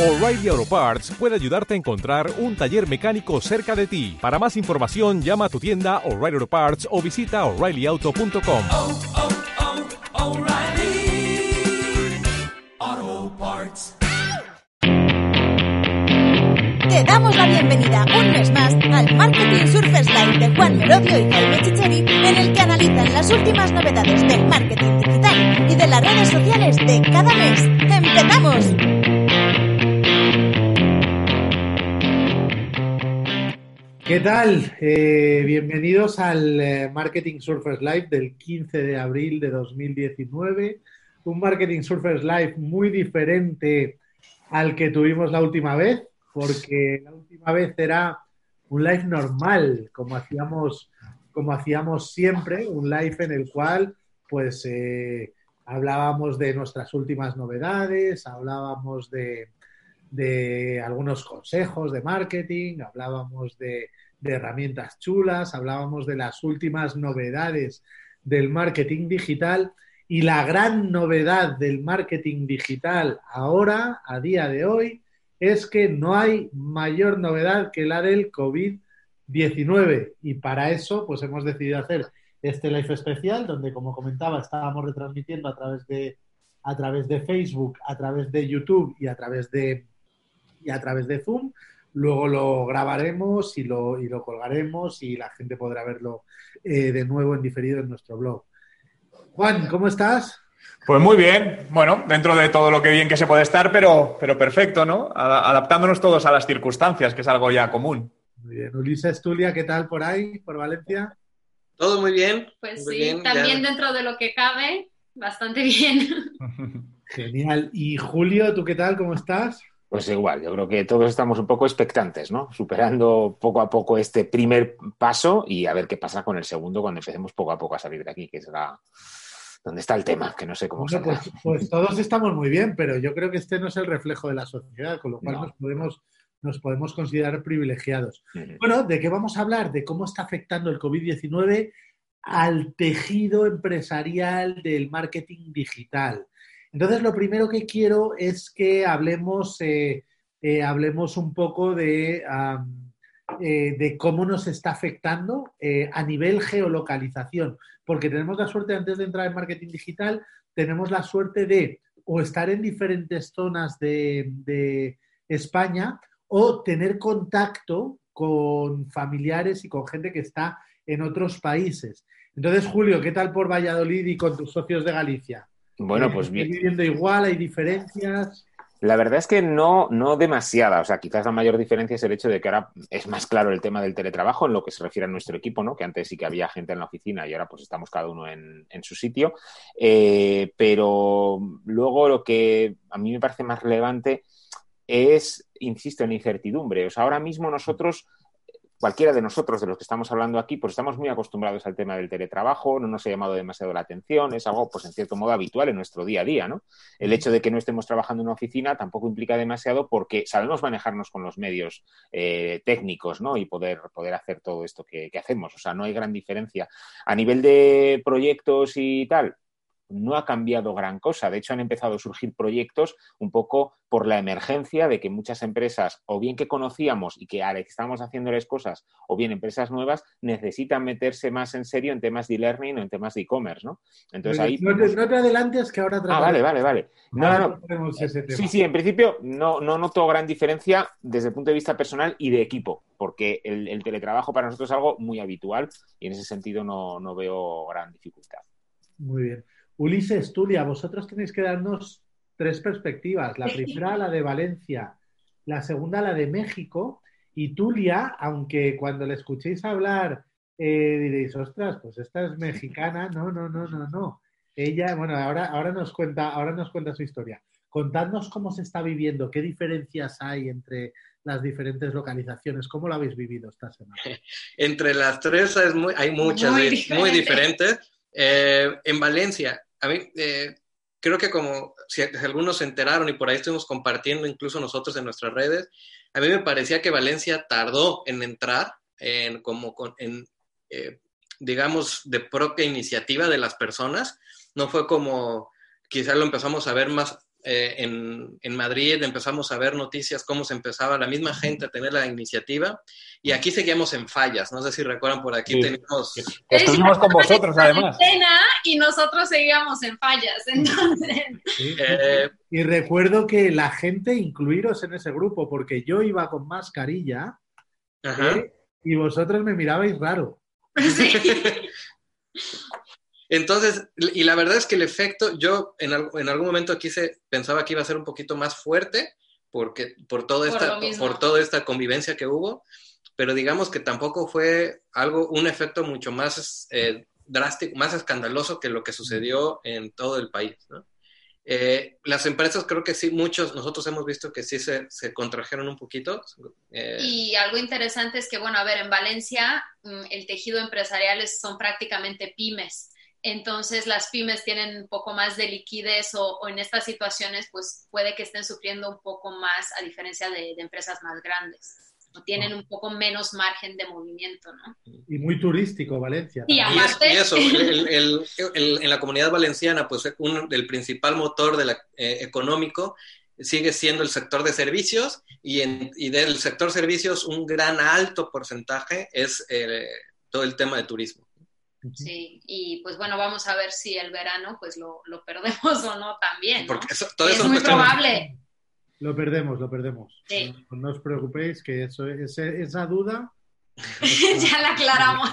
O'Reilly Auto Parts puede ayudarte a encontrar un taller mecánico cerca de ti. Para más información, llama a tu tienda O'Reilly Auto Parts o visita oreillyauto.com. oh, oh, Parts. Te damos la bienvenida un mes más al Marketing Surfers Live de Juan Merodio y Jaime Chicheri, en el que analizan las últimas novedades del marketing digital y de las redes sociales de cada mes. ¡Empezamos! ¿Qué tal? Eh, bienvenidos al eh, Marketing Surfers Live del 15 de abril de 2019. Un Marketing Surfers Live muy diferente al que tuvimos la última vez, porque la última vez era un live normal, como hacíamos, como hacíamos siempre, un live en el cual pues eh, hablábamos de nuestras últimas novedades, hablábamos de, de algunos consejos de marketing, hablábamos de, de, herramientas chulas, hablábamos de las últimas novedades del marketing digital y la gran novedad del marketing digital ahora, a día de hoy, es que no hay mayor novedad que la del COVID-19 y para eso pues hemos decidido hacer este live especial donde como comentaba estábamos retransmitiendo a través de a través de Facebook, a través de YouTube y a través de y a través de Zoom. Luego lo grabaremos y lo, y lo colgaremos y la gente podrá verlo eh, de nuevo en diferido en nuestro blog. Juan, ¿cómo estás? Pues muy bien, bueno, dentro de todo lo que bien que se puede estar, pero, pero perfecto, ¿no? Adaptándonos todos a las circunstancias, que es algo ya común. Muy bien. Ulises Tulia, ¿qué tal por ahí, por Valencia? Todo muy bien. Pues muy sí, bien, también ya. dentro de lo que cabe, bastante bien. Genial. Y Julio, ¿tú qué tal? ¿Cómo estás? Pues igual, yo creo que todos estamos un poco expectantes, ¿no? Superando poco a poco este primer paso y a ver qué pasa con el segundo cuando empecemos poco a poco a salir de aquí, que es la... donde está el tema, que no sé cómo Bueno, pues, pues todos estamos muy bien, pero yo creo que este no es el reflejo de la sociedad, con lo cual No. nos, podemos, nos podemos considerar privilegiados. Bueno, ¿de qué vamos a hablar? De cómo está afectando el COVID-19 al tejido empresarial del marketing digital. Entonces, lo primero que quiero es que hablemos, eh, eh, hablemos un poco eh, de cómo nos está afectando a nivel geolocalización, porque tenemos la suerte, antes de entrar en marketing digital, tenemos la suerte de o estar en diferentes zonas de España o tener contacto con familiares y con gente que está en otros países. Entonces, Julio, ¿qué tal por Valladolid y con tus socios de Galicia? Bueno, Eh, pues ¿estáis bien. viviendo igual? ¿Hay diferencias? La verdad es que no, no demasiada. O sea, quizás la mayor diferencia es el hecho de que ahora es más claro el tema del teletrabajo en lo que se refiere a nuestro equipo, ¿no? Que antes sí que había gente en la oficina y ahora pues estamos cada uno en, en su sitio. Eh, pero luego lo que a mí me parece más relevante es, insisto, en la incertidumbre. O sea, ahora mismo nosotros cualquiera de nosotros, de los que estamos hablando aquí, pues estamos muy acostumbrados al tema del teletrabajo, no nos ha llamado demasiado la atención, es algo, pues en cierto modo, habitual en nuestro día a día, ¿no? El hecho de que no estemos trabajando en una oficina tampoco implica demasiado porque sabemos manejarnos con los medios eh, técnicos, ¿no? Y poder, poder hacer todo esto que, que hacemos. O sea, no hay gran diferencia. A nivel de proyectos y tal, no ha cambiado gran cosa. De hecho, han empezado a surgir proyectos un poco por la emergencia de que muchas empresas, o bien que conocíamos y que estamos haciéndoles cosas, o bien empresas nuevas, necesitan meterse más en serio en temas de e-learning o en temas de e-commerce, ¿no? Entonces ahí... no, te, no te adelantes que ahora Ah, vale, vale, vale. No, no, no. Sí, sí, en principio no, no noto gran diferencia desde el punto de vista personal y de equipo, porque el, el teletrabajo para nosotros es algo muy habitual y en ese sentido no, no veo gran dificultad. Muy bien. Ulises, Tulia, vosotros tenéis que darnos tres perspectivas. La primera, la de Valencia, la segunda, la de México. Y Tulia, aunque cuando le escuchéis hablar eh, diréis, ostras, pues esta es mexicana. No, no, no, no, no. Ella, bueno, ahora, ahora, nos cuenta, ahora nos cuenta su historia. Contadnos cómo se está viviendo, qué diferencias hay entre las diferentes localizaciones, cómo lo habéis vivido esta semana. Entre las tres es muy- hay muchas, Muy muy diferente. diferentes. Eh, en Valencia, a mí eh, creo que como si, algunos se enteraron y por ahí estuvimos compartiendo incluso nosotros en nuestras redes, a mí me parecía que Valencia tardó en entrar en como en, eh, digamos, de propia iniciativa de las personas. No fue como, quizás lo empezamos a ver más eh, en, en Madrid empezamos a ver noticias, cómo se empezaba la misma gente a tener la iniciativa, y aquí seguíamos en fallas. No sé si recuerdan, por aquí Sí. teníamos... Estuvimos con vosotros, además. Y nosotros seguíamos en fallas. Entonces, Sí. eh, Y recuerdo que la gente, incluiros en ese grupo, porque yo iba con mascarilla ajá. ¿eh? y vosotros me mirabais raro. sí. Entonces, y la verdad es que el efecto, yo en, en algún momento aquí se pensaba que iba a ser un poquito más fuerte porque, por, toda Por esta, mismo. por toda esta convivencia que hubo, pero digamos que tampoco fue algo, un efecto mucho más eh, drástico, más escandaloso que lo que sucedió en todo el país. ¿no? Eh, las empresas creo que sí, muchos, nosotros hemos visto que sí se, se contrajeron un poquito. eh, Y algo interesante es que, bueno, a ver, en Valencia mm, el tejido empresarial es- son prácticamente pymes. Entonces las pymes tienen un poco más de liquidez o, o en estas situaciones pues puede que estén sufriendo un poco más a diferencia de, de empresas más grandes. O tienen un poco menos margen de movimiento, ¿no? Y muy turístico, Valencia. Y Y, es- aparte- y eso, el- el- el- en la comunidad valenciana, pues un, el principal motor de la- eh, económico sigue siendo el sector de servicios y, en- y del sector servicios un gran alto porcentaje es eh, todo el tema de turismo. Sí, y pues bueno, vamos a ver si el verano pues lo, lo perdemos o no también, ¿no? Porque eso, todo es eso muy cuestiones- probable. Lo perdemos, lo perdemos. Sí. No, no os preocupéis que eso, ese- esa duda ya la aclaramos.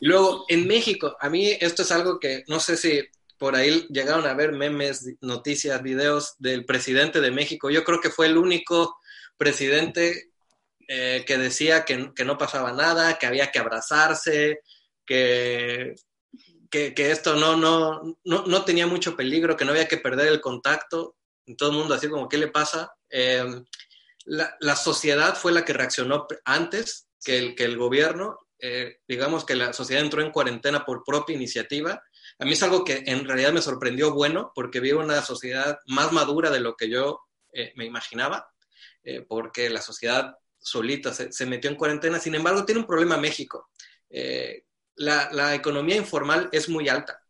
Y luego, en México, a mí esto es algo que no sé si por ahí llegaron a ver memes, noticias, videos del presidente de México. Yo creo que fue el único presidente eh, que decía que, que no pasaba nada, que había que abrazarse, que, que, que esto no, no, no, no tenía mucho peligro, que no había que perder el contacto. Todo el mundo así como, ¿qué le pasa? Eh, la, la sociedad fue la que reaccionó antes que el, que el gobierno. Eh, digamos que la sociedad entró en cuarentena por propia iniciativa. A mí es algo que en realidad me sorprendió bueno, porque vi una sociedad más madura de lo que yo eh, me imaginaba, eh, porque la sociedad solita se, se, metió en cuarentena. Sin embargo, tiene un problema México. Eh, la, la, economía informal es muy alta.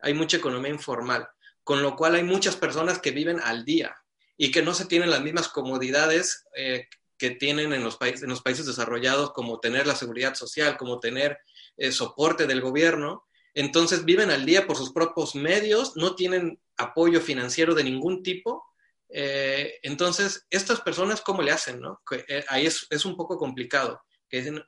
Hay mucha economía informal, con lo cual hay muchas personas que viven al día y que no se tienen las mismas comodidades eh, que tienen en los, países, en los países desarrollados, como tener la seguridad social, como tener eh, soporte del gobierno. Entonces viven al día por sus propios medios, no tienen apoyo financiero de ningún tipo. Eh, entonces, estas personas, ¿cómo le hacen? No? Ahí es, es, un poco complicado. Que dicen,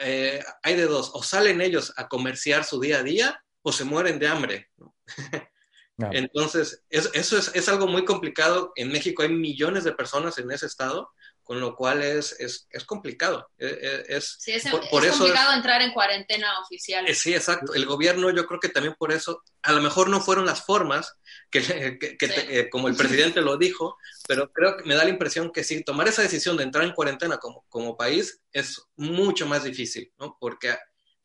eh, hay de dos, o salen ellos a comerciar su día a día o se mueren de hambre. ¿no? No. Entonces, es, eso es, es, algo muy complicado. En México hay millones de personas en ese estado, con lo cual es, es, es complicado. Es, sí, es, por, por es eso complicado entrar en cuarentena oficial. Eh, Sí, exacto. El gobierno, yo creo que también por eso, a lo mejor no fueron las formas, que, que, que sí. te, eh, como el presidente lo dijo, pero creo que me da la impresión que sí, tomar esa decisión de entrar en cuarentena como, como país es mucho más difícil, ¿no? Porque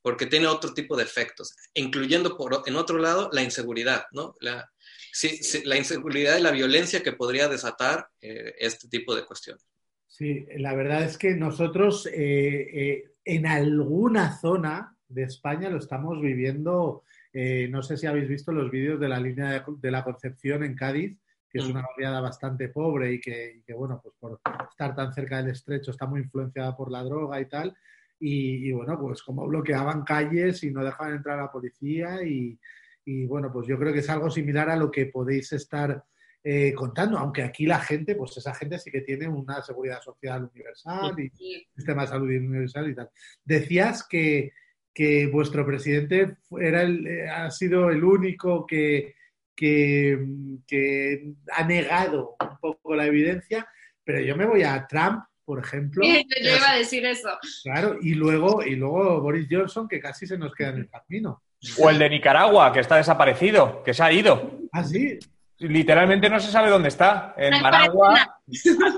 porque tiene otro tipo de efectos, incluyendo por, en otro lado la inseguridad, ¿no? La, sí, sí, la inseguridad y la violencia que podría desatar eh, este tipo de cuestiones. Sí, la verdad es que nosotros eh, eh, en alguna zona de España lo estamos viviendo, eh, no sé si habéis visto los vídeos de la línea de, de la Concepción en Cádiz, que es una barriada bastante pobre y que, y que, bueno, pues por estar tan cerca del estrecho está muy influenciada por la droga y tal. Y, y, bueno, pues como bloqueaban calles y no dejaban entrar a la policía y, y, bueno, pues yo creo que es algo similar a lo que podéis estar eh, contando, aunque aquí la gente, pues esa gente sí que tiene una seguridad social universal y sí. sistema de salud universal y tal. Decías que, que vuestro presidente era el, eh, ha sido el único que, que, que ha negado un poco la evidencia, pero yo me voy a Trump por ejemplo. Sí, yo iba a decir eso. Claro, y luego, y luego Boris Johnson, que casi se nos queda en el camino. O el de Nicaragua, que está desaparecido, que se ha ido. ¿Ah, sí? Literalmente no se sabe dónde está. En no Managua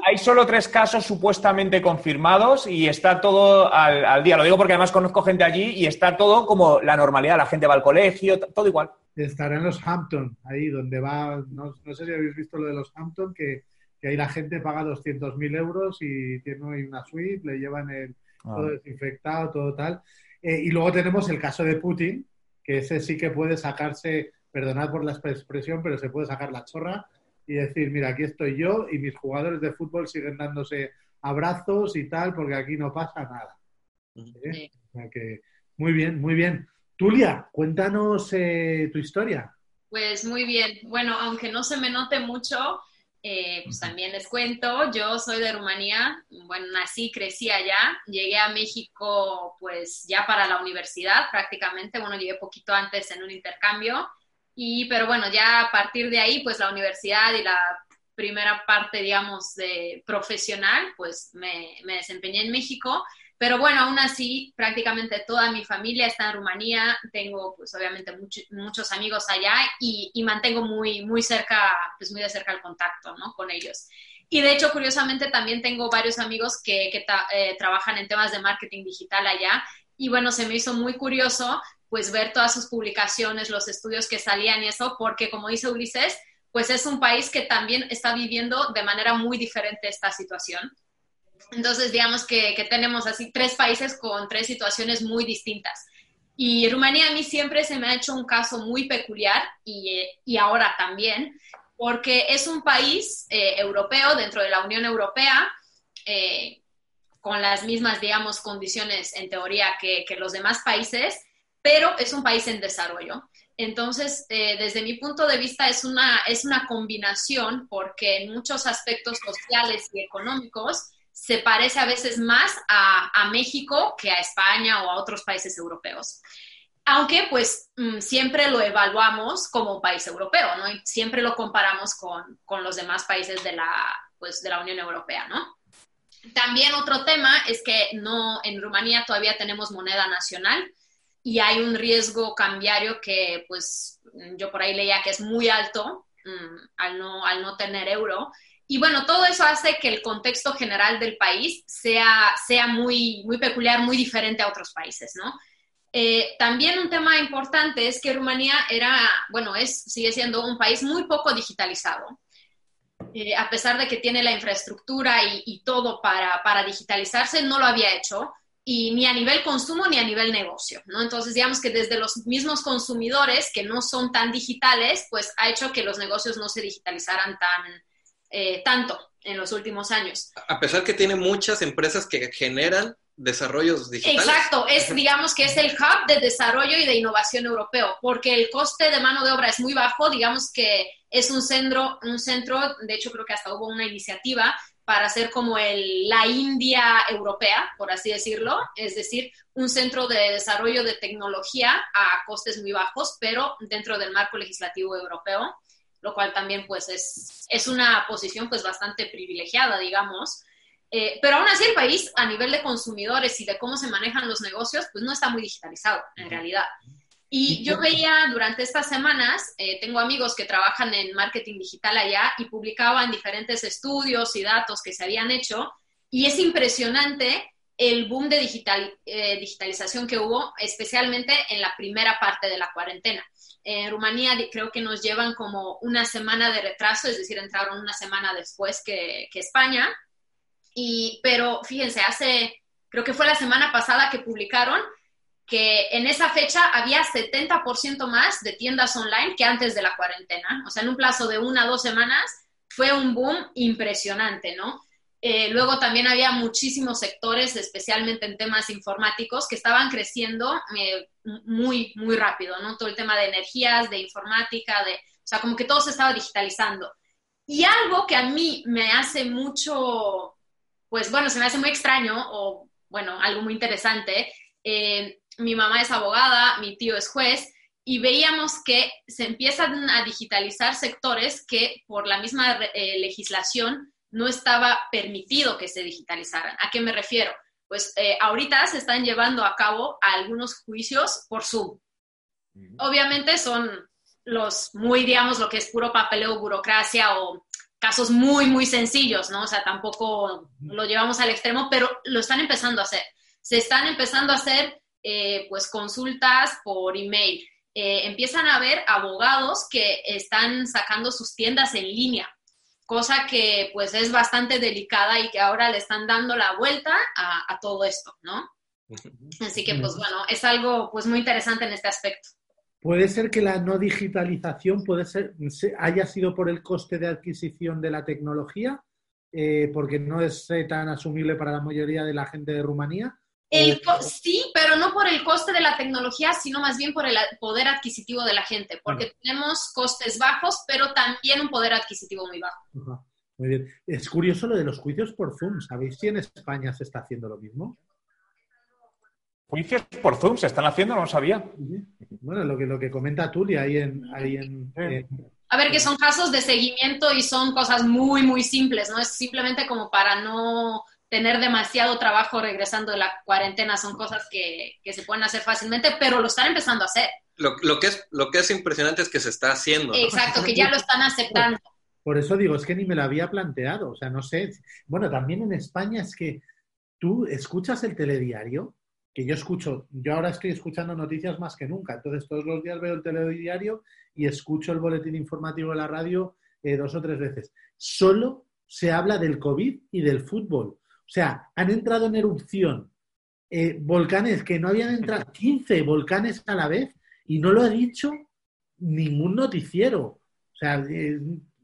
hay solo tres casos supuestamente confirmados y está todo al, al, día. Lo digo porque además conozco gente allí y está todo como la normalidad. La gente va al colegio, todo igual. Estará en los Hampton, ahí donde va, no, no sé si habéis visto lo de los Hampton, que que ahí la gente paga 200.000 euros y tiene una suite, le llevan el, ah. todo desinfectado, todo tal. Eh, y luego tenemos el caso de Putin, que ese sí que puede sacarse, perdonad por la expresión, pero se puede sacar la chorra y decir, mira, aquí estoy yo y mis jugadores de fútbol siguen dándose abrazos y tal, porque aquí no pasa nada. ¿Eh? Sí. O sea que, muy bien, muy bien. Tulia, cuéntanos eh, tu historia. Pues muy bien. Bueno, aunque no se me note mucho, eh, pues también les cuento. Yo soy de Rumanía. Bueno, nací, crecí allá. Llegué a México, pues ya para la universidad prácticamente. Bueno, llegué poquito antes en un intercambio. Y, pero bueno, ya a partir de ahí, pues la universidad y la primera parte, digamos, de profesional, pues me, me desempeñé en México. Pero bueno, aún así, prácticamente toda mi familia está en Rumanía. Tengo, pues obviamente, mucho- muchos amigos allá y, y mantengo muy, muy cerca, pues muy de cerca el contacto, ¿no? Con ellos. Y de hecho, curiosamente, también tengo varios amigos que, que eh, trabajan en temas de marketing digital allá. Y bueno, se me hizo muy curioso, pues, ver todas sus publicaciones, los estudios que salían y eso, porque como dice Ulises, pues es un país que también está viviendo de manera muy diferente esta situación. Entonces, digamos que, que tenemos así tres países con tres situaciones muy distintas. Y Rumanía a mí siempre se me ha hecho un caso muy peculiar y, eh, y ahora también, porque es un país eh, europeo dentro de la Unión Europea, eh, con las mismas, digamos, condiciones en teoría que, que los demás países, pero es un país en desarrollo. Entonces, eh, desde mi punto de vista, es una, es una combinación porque en muchos aspectos sociales y económicos se parece a veces más a, México que a España o a otros países europeos. Aunque, pues, mm, siempre lo evaluamos como un país europeo, ¿no? Y siempre lo comparamos con, con los demás países de la, pues, de la Unión Europea, ¿no? También otro tema es que no, en Rumanía todavía tenemos moneda nacional y hay un riesgo cambiario que, pues, yo por ahí leía que es muy alto mm, al, no, al no tener euro. Y bueno, todo eso hace que el contexto general del país sea, sea muy, muy peculiar, muy diferente a otros países, ¿no? Eh, también un tema importante es que Rumanía era, bueno, es, sigue siendo un país muy poco digitalizado. Eh, a pesar de que tiene la infraestructura y, y todo para, para digitalizarse, no lo había hecho y ni a nivel consumo ni a nivel negocio, ¿no? Entonces, digamos que desde los mismos consumidores que no son tan digitales, pues ha hecho que los negocios no se digitalizaran tan, eh, tanto en los últimos años. A pesar que tiene muchas empresas que generan desarrollos digitales. Exacto, es digamos que es el hub de desarrollo y de innovación europeo, porque el coste de mano de obra es muy bajo, digamos que es un centro, un centro, de hecho creo que hasta hubo una iniciativa para hacer como el, la India europea, por así decirlo, es decir, un centro de desarrollo de tecnología a costes muy bajos, pero dentro del marco legislativo europeo, lo cual también pues es, es una posición pues bastante privilegiada, digamos. Eh, pero aún así el país a nivel de consumidores y de cómo se manejan los negocios, pues no está muy digitalizado en realidad. Y yo veía durante estas semanas, eh, tengo amigos que trabajan en marketing digital allá y publicaban diferentes estudios y datos que se habían hecho y es impresionante el boom de digital, eh, digitalización que hubo, especialmente en la primera parte de la cuarentena. En Rumanía creo que nos llevan como una semana de retraso, es decir, entraron una semana después que, que España. Y, pero fíjense, hace, creo que fue la semana pasada que publicaron que en esa fecha había 70% más de tiendas online que antes de la cuarentena. O sea, en un plazo de una o dos semanas fue un boom impresionante, ¿no? Eh, luego también había muchísimos sectores, especialmente en temas informáticos, que estaban creciendo eh, muy, muy rápido, ¿no? Todo el tema de energías, de informática, de, o sea, como que todo se estaba digitalizando. Y algo que a mí me hace mucho, pues bueno, se me hace muy extraño o, bueno, algo muy interesante. Eh, mi mamá es abogada, mi tío es juez, y veíamos que se empiezan a digitalizar sectores que por la misma eh, legislación no estaba permitido que se digitalizaran. ¿A qué me refiero? Pues eh, ahorita se están llevando a cabo algunos juicios por Zoom. Obviamente son los muy, digamos, lo que es puro papeleo, burocracia o casos muy, muy sencillos, ¿no? O sea, tampoco lo llevamos al extremo, pero lo están empezando a hacer. Se están empezando a hacer, eh, pues, consultas por email. Eh, empiezan a haber abogados que están sacando sus tiendas en línea cosa que pues es bastante delicada y que ahora le están dando la vuelta a, a todo esto, ¿no? Así que pues bueno, es algo pues muy interesante en este aspecto. puede ser que la no digitalización puede ser, se- haya sido por el coste de adquisición de la tecnología, eh, porque no es eh, tan asumible para la mayoría de la gente de Rumanía. El co- sí, pero no por el coste de la tecnología, sino más bien por el poder adquisitivo de la gente, porque tenemos costes bajos, pero también un poder adquisitivo muy bajo. Ajá, Muy bien. Es curioso lo de los juicios por Zoom. ¿Sabéis si en España se está haciendo lo mismo? Juicios por Zoom se están haciendo, no lo sabía. Bueno, lo que, lo que comenta Tuli ahí en... Ahí en, en- A ver, que son casos de seguimiento y son cosas muy, muy simples, ¿no? Es simplemente como para no tener demasiado trabajo regresando de la cuarentena, son cosas que, que se pueden hacer fácilmente, pero lo están empezando a hacer. Lo, lo que es, lo que es impresionante es que se está haciendo. ¿no? Exacto, que ya lo están aceptando. Por eso digo, es que ni me lo había planteado. O sea, no sé. Bueno, también en España es que tú escuchas el telediario, que yo escucho, yo ahora estoy escuchando noticias más que nunca. Entonces, todos los días veo el telediario y escucho el boletín informativo de la radio eh, dos o tres veces. Solo se habla del COVID y del fútbol. O sea, han entrado en erupción eh, volcanes que no habían entrado, 15 volcanes a la vez, y no lo ha dicho ningún noticiero. O sea, eh,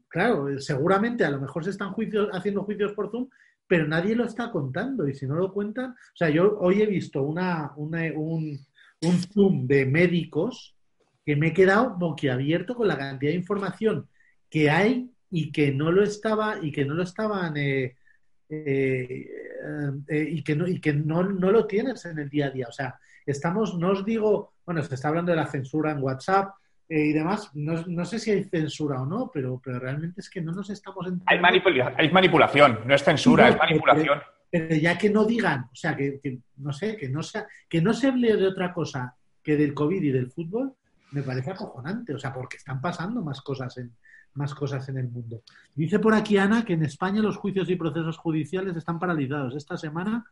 claro, seguramente a lo mejor se están juicios, haciendo juicios por Zoom, pero nadie lo está contando. Y si no lo cuentan, o sea, yo hoy he visto una, una- un, un Zoom de médicos que me he quedado boquiabierto con la cantidad de información que hay y que no lo estaba y que no lo estaban eh, eh, eh, y que no y que no, no lo tienes en el día a día. O sea, estamos, no os digo, bueno, se está hablando de la censura en WhatsApp eh, y demás. No, no sé si hay censura o no, pero, pero realmente es que no nos estamos Hay, enterando. manipula- hay manipulación, no es censura, es manipulación. Pero ya que no digan, o sea, que, que no sé, que no, sea, que no se hable de otra cosa que del COVID y del fútbol, me parece acojonante. O sea, porque están pasando más cosas en, más cosas en el mundo. Dice por aquí Ana que en España los juicios y procesos judiciales están paralizados. Esta semana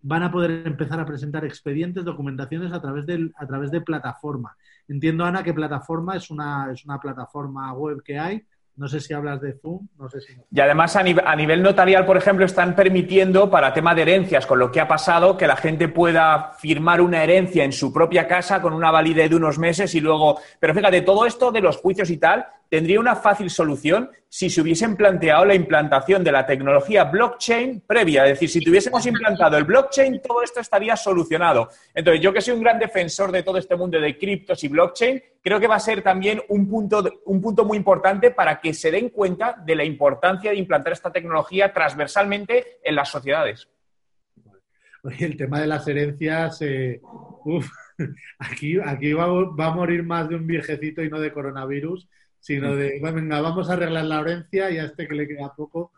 van a poder empezar a presentar expedientes, documentaciones a través, del, a través de plataforma. Entiendo, Ana, que plataforma es una, es una plataforma web que hay. No sé si hablas de Zoom, no sé si... Y además a, nive- a nivel notarial, por ejemplo, están permitiendo para tema de herencias, con lo que ha pasado, que la gente pueda firmar una herencia en su propia casa con una validez de unos meses y luego... Pero fíjate, todo esto de los juicios y tal tendría una fácil solución si se hubiesen planteado la implantación de la tecnología blockchain previa. Es decir, si tuviésemos implantado el blockchain, todo esto estaría solucionado. Entonces, yo que soy un gran defensor de todo este mundo de criptos y blockchain, creo que va a ser también un punto, un punto muy importante para que se den cuenta de la importancia de implantar esta tecnología transversalmente en las sociedades. El tema de las herencias, eh, aquí, aquí va, va a morir más de un viejecito y no de coronavirus, sino de, bueno, vamos a arreglar la herencia y a este que le queda poco.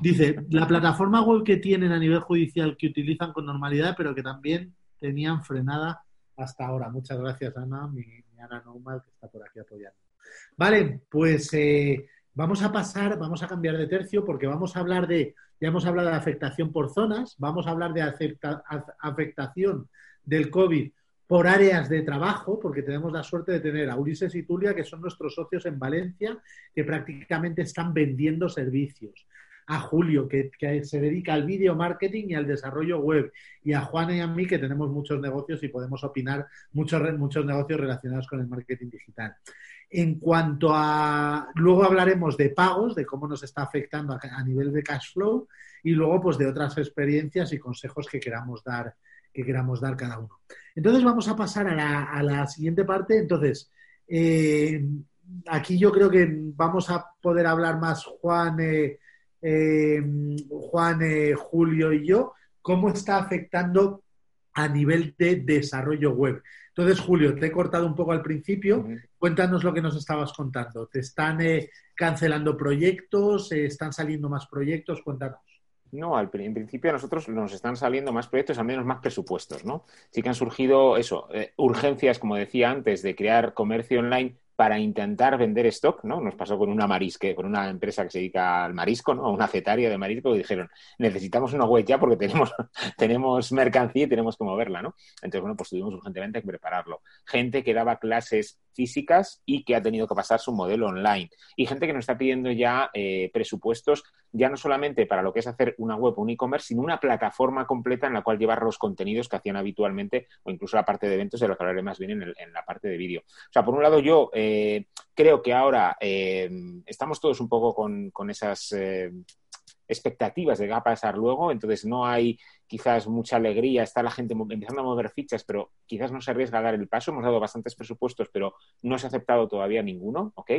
Dice, la plataforma web que tienen a nivel judicial que utilizan con normalidad, pero que también tenían frenada hasta ahora. Muchas gracias, Ana, mi, Ana Normal, que está por aquí apoyando. Vale, pues eh, vamos a pasar, vamos a cambiar de tercio porque vamos a hablar de, ya hemos hablado de afectación por zonas, vamos a hablar de afectación del COVID por áreas de trabajo, porque tenemos la suerte de tener a Ulises y Tulia, que son nuestros socios en Valencia, que prácticamente están vendiendo servicios. A Julio, que, se dedica al video marketing y al desarrollo web. Y a Juan y a mí, que tenemos muchos negocios y podemos opinar muchos, muchos negocios relacionados con el marketing digital. En cuanto a. Luego hablaremos de pagos, de cómo nos está afectando a nivel de cash flow y luego pues de otras experiencias y consejos que queramos dar, que queramos dar cada uno. Entonces vamos a pasar a la, a la siguiente parte. Entonces, eh, aquí yo creo que vamos a poder hablar más Juan, eh, eh, Juan, Julio y yo, cómo está afectando a nivel de desarrollo web. Entonces, Julio, te he cortado un poco al principio. Cuéntanos lo que nos estabas contando. ¿Te están cancelando proyectos? ¿Están saliendo más proyectos? Cuéntanos. No, al, en principio a nosotros nos están saliendo más proyectos, al menos más presupuestos, ¿no? Sí que han surgido eso, eh, urgencias, como decía antes, de crear comercio online para intentar vender stock, ¿no? Nos pasó con una marisque, con una empresa que se dedica al marisco, ¿no? Una cetaria de marisco, y dijeron, necesitamos una web ya porque tenemos, tenemos mercancía y tenemos que moverla, ¿no? Entonces, bueno, pues tuvimos urgentemente que prepararlo. Gente que daba clases físicas y que ha tenido que pasar su modelo online. Y gente que nos está pidiendo ya eh, presupuestos, ya no solamente para lo que es hacer una web o un e-commerce, sino una plataforma completa en la cual llevar los contenidos que hacían habitualmente o incluso la parte de eventos, de lo que hablaré más bien en, la parte de vídeo. O sea, por un lado yo eh, creo que ahora eh, estamos todos un poco con, con esas expectativas de qué va a pasar luego, entonces no hay quizás mucha alegría, está la gente empezando a mover fichas, pero quizás no se arriesga a dar el paso. Hemos dado bastantes presupuestos, pero no se ha aceptado todavía ninguno, ¿ok?